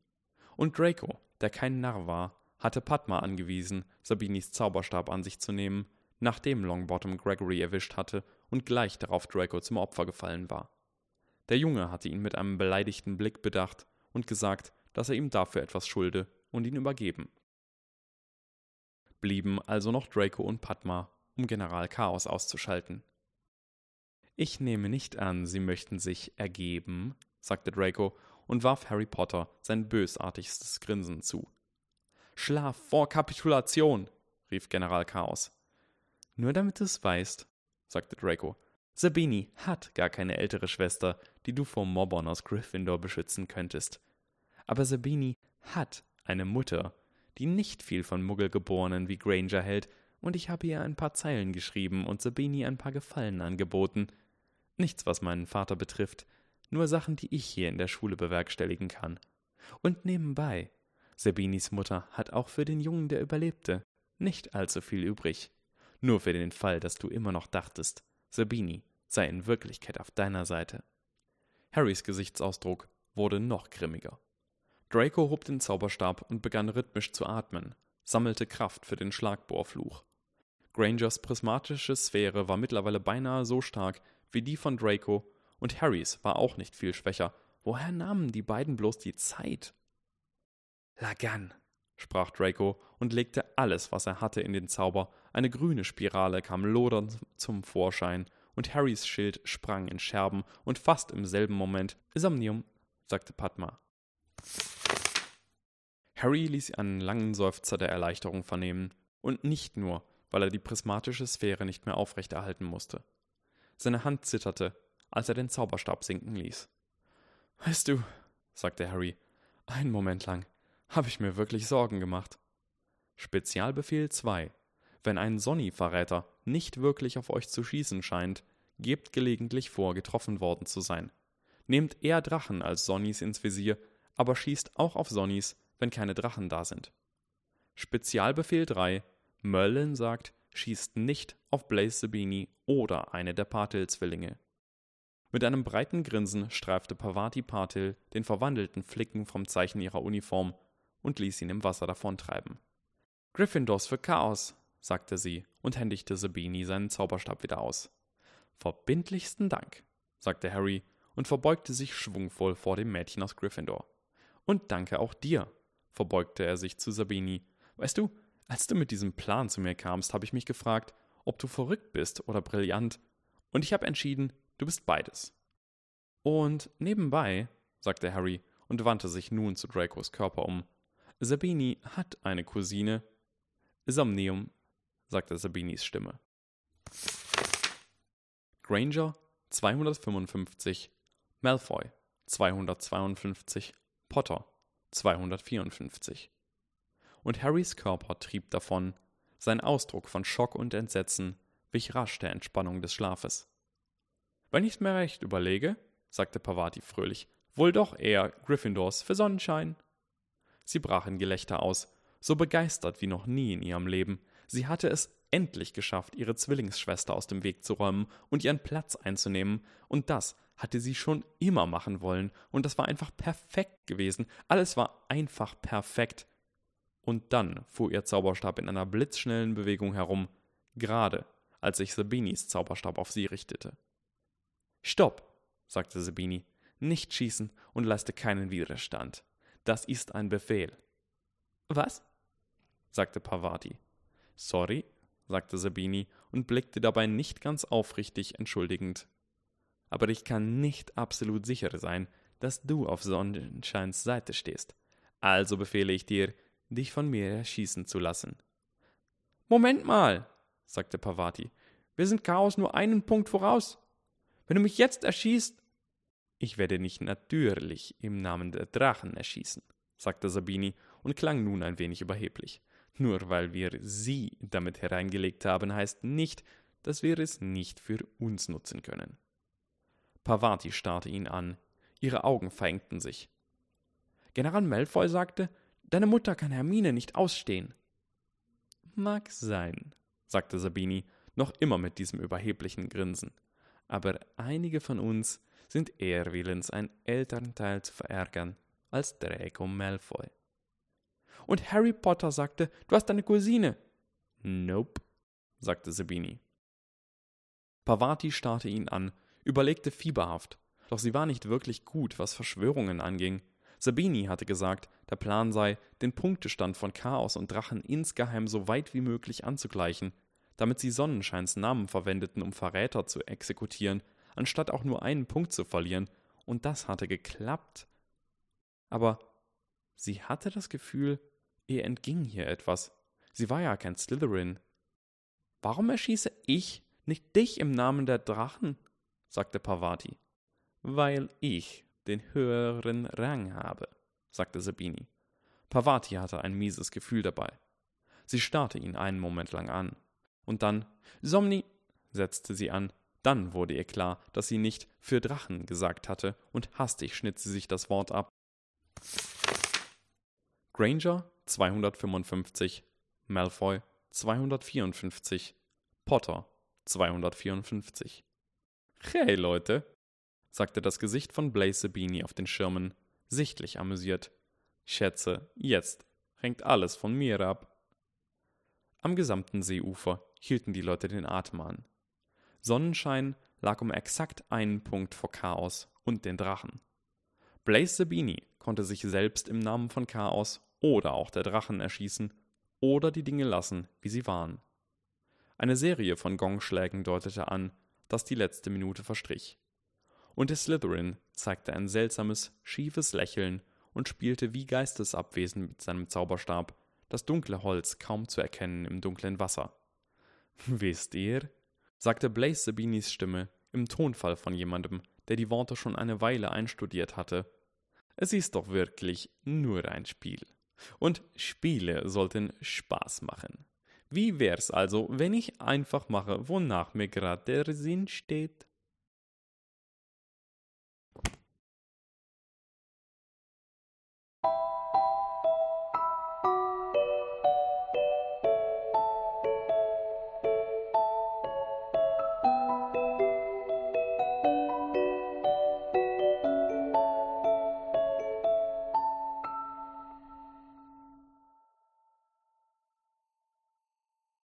Und Draco, der kein Narr war, hatte Padma angewiesen, Sabinis Zauberstab an sich zu nehmen, nachdem Longbottom Gregory erwischt hatte und gleich darauf Draco zum Opfer gefallen war. Der Junge hatte ihn mit einem beleidigten Blick bedacht und gesagt, dass er ihm dafür etwas schulde und ihn übergeben. Blieben also noch Draco und Padma, um General Chaos auszuschalten. Ich nehme nicht an, Sie möchten sich ergeben, sagte Draco und warf Harry Potter sein bösartigstes Grinsen zu. Schlaf vor Kapitulation, rief General Chaos. Nur damit du es weißt, sagte Draco, Sabini hat gar keine ältere Schwester, die du vor Mobbern aus Gryffindor beschützen könntest. Aber Sabini hat eine Mutter, die nicht viel von Muggelgeborenen wie Granger hält, und ich habe ihr ein paar Zeilen geschrieben und Sabini ein paar Gefallen angeboten. Nichts, was meinen Vater betrifft, nur Sachen, die ich hier in der Schule bewerkstelligen kann. Und nebenbei, Sabinis Mutter hat auch für den Jungen, der überlebte, nicht allzu viel übrig. Nur für den Fall, dass du immer noch dachtest, Sabini sei in Wirklichkeit auf deiner Seite. Harrys Gesichtsausdruck wurde noch grimmiger. Draco hob den Zauberstab und begann rhythmisch zu atmen, sammelte Kraft für den Schlagbohrfluch. Grangers prismatische Sphäre war mittlerweile beinahe so stark wie die von Draco, und Harrys war auch nicht viel schwächer. Woher nahmen die beiden bloß die Zeit? Lagan, sprach Draco und legte alles, was er hatte, in den Zauber. Eine grüne Spirale kam lodernd zum Vorschein und Harrys Schild sprang in Scherben und fast im selben Moment Somnium, sagte Padma. Harry ließ einen langen Seufzer der Erleichterung vernehmen, und nicht nur, weil er die prismatische Sphäre nicht mehr aufrechterhalten musste. Seine Hand zitterte, als er den Zauberstab sinken ließ. Weißt du, sagte Harry, einen Moment lang habe ich mir wirklich Sorgen gemacht. Spezialbefehl 2. Wenn ein Sonny-Verräter nicht wirklich auf euch zu schießen scheint, gebt gelegentlich vor, getroffen worden zu sein. Nehmt eher Drachen als Sonnys ins Visier, aber schießt auch auf Sonnys, wenn keine Drachen da sind. Spezialbefehl 3. Merlin sagt, schießt nicht auf Blaze Sabini oder eine der Patil-Zwillinge. Mit einem breiten Grinsen streifte Pavati Patil den verwandelten Flicken vom Zeichen ihrer Uniform und ließ ihn im Wasser davontreiben. Gryffindors für Chaos, sagte sie und händigte Sabini seinen Zauberstab wieder aus. Verbindlichsten Dank, sagte Harry und verbeugte sich schwungvoll vor dem Mädchen aus Gryffindor. Und danke auch dir, verbeugte er sich zu Sabini. Weißt du, als du mit diesem Plan zu mir kamst, habe ich mich gefragt, ob du verrückt bist oder brillant, und ich habe entschieden, du bist beides. Und nebenbei, sagte Harry und wandte sich nun zu Dracos Körper um, Sabini hat eine Cousine. Somnium, sagte Sabinis Stimme. Granger 255, Malfoy 252, Potter 254. Und Harrys Körper trieb davon, sein Ausdruck von Schock und Entsetzen wich rasch der Entspannung des Schlafes. Wenn ich's mir recht überlege, sagte Pavati fröhlich, wohl doch eher Gryffindors für Sonnenschein. Sie brach in Gelächter aus, so begeistert wie noch nie in ihrem Leben. Sie hatte es endlich geschafft, ihre Zwillingsschwester aus dem Weg zu räumen und ihren Platz einzunehmen, und das hatte sie schon immer machen wollen, und das war einfach perfekt gewesen. Alles war einfach perfekt. Und dann fuhr ihr Zauberstab in einer blitzschnellen Bewegung herum, gerade als sich Sabinis Zauberstab auf sie richtete. Stopp, sagte Sabini, nicht schießen und leiste keinen Widerstand. Das ist ein Befehl. Was? sagte Pavati. Sorry, sagte Sabini und blickte dabei nicht ganz aufrichtig entschuldigend aber ich kann nicht absolut sicher sein, dass du auf Sonnenscheins Seite stehst. Also befehle ich dir, dich von mir erschießen zu lassen. Moment mal, sagte Pavati. Wir sind Chaos nur einen Punkt voraus. Wenn du mich jetzt erschießt. Ich werde dich natürlich im Namen der Drachen erschießen, sagte Sabini und klang nun ein wenig überheblich. Nur weil wir sie damit hereingelegt haben, heißt nicht, dass wir es nicht für uns nutzen können. Pavati starrte ihn an. Ihre Augen verengten sich. General Malfoy sagte, deine Mutter kann Hermine nicht ausstehen. Mag sein, sagte Sabini, noch immer mit diesem überheblichen Grinsen. Aber einige von uns sind eher willens, einen Elternteil zu verärgern als Draco Malfoy. Und Harry Potter sagte, du hast eine Cousine. Nope, sagte Sabini. Pavati starrte ihn an überlegte fieberhaft, doch sie war nicht wirklich gut, was Verschwörungen anging. Sabini hatte gesagt, der Plan sei, den Punktestand von Chaos und Drachen insgeheim so weit wie möglich anzugleichen, damit sie Sonnenscheins Namen verwendeten, um Verräter zu exekutieren, anstatt auch nur einen Punkt zu verlieren, und das hatte geklappt. Aber sie hatte das Gefühl, ihr entging hier etwas. Sie war ja kein Slytherin. Warum erschieße ich nicht dich im Namen der Drachen? sagte Pavati. Weil ich den höheren Rang habe, sagte Sabini. Pavati hatte ein mieses Gefühl dabei. Sie starrte ihn einen Moment lang an. Und dann, Somni, setzte sie an. Dann wurde ihr klar, dass sie nicht für Drachen gesagt hatte, und hastig schnitt sie sich das Wort ab. Granger 255, Malfoy 254, Potter 254. Hey Leute, sagte das Gesicht von Blaze Sabini auf den Schirmen, sichtlich amüsiert. Schätze, jetzt hängt alles von mir ab. Am gesamten Seeufer hielten die Leute den Atem an. Sonnenschein lag um exakt einen Punkt vor Chaos und den Drachen. Blaze Sabini konnte sich selbst im Namen von Chaos oder auch der Drachen erschießen oder die Dinge lassen, wie sie waren. Eine Serie von Gongschlägen deutete an, dass die letzte Minute verstrich. Und der Slytherin zeigte ein seltsames, schiefes Lächeln und spielte wie geistesabwesend mit seinem Zauberstab, das dunkle Holz kaum zu erkennen im dunklen Wasser. Wisst ihr? sagte Blaze Sabinis Stimme im Tonfall von jemandem, der die Worte schon eine Weile einstudiert hatte. Es ist doch wirklich nur ein Spiel. Und Spiele sollten Spaß machen. Wie wär's also, wenn ich einfach mache, wonach mir gerade der Sinn steht?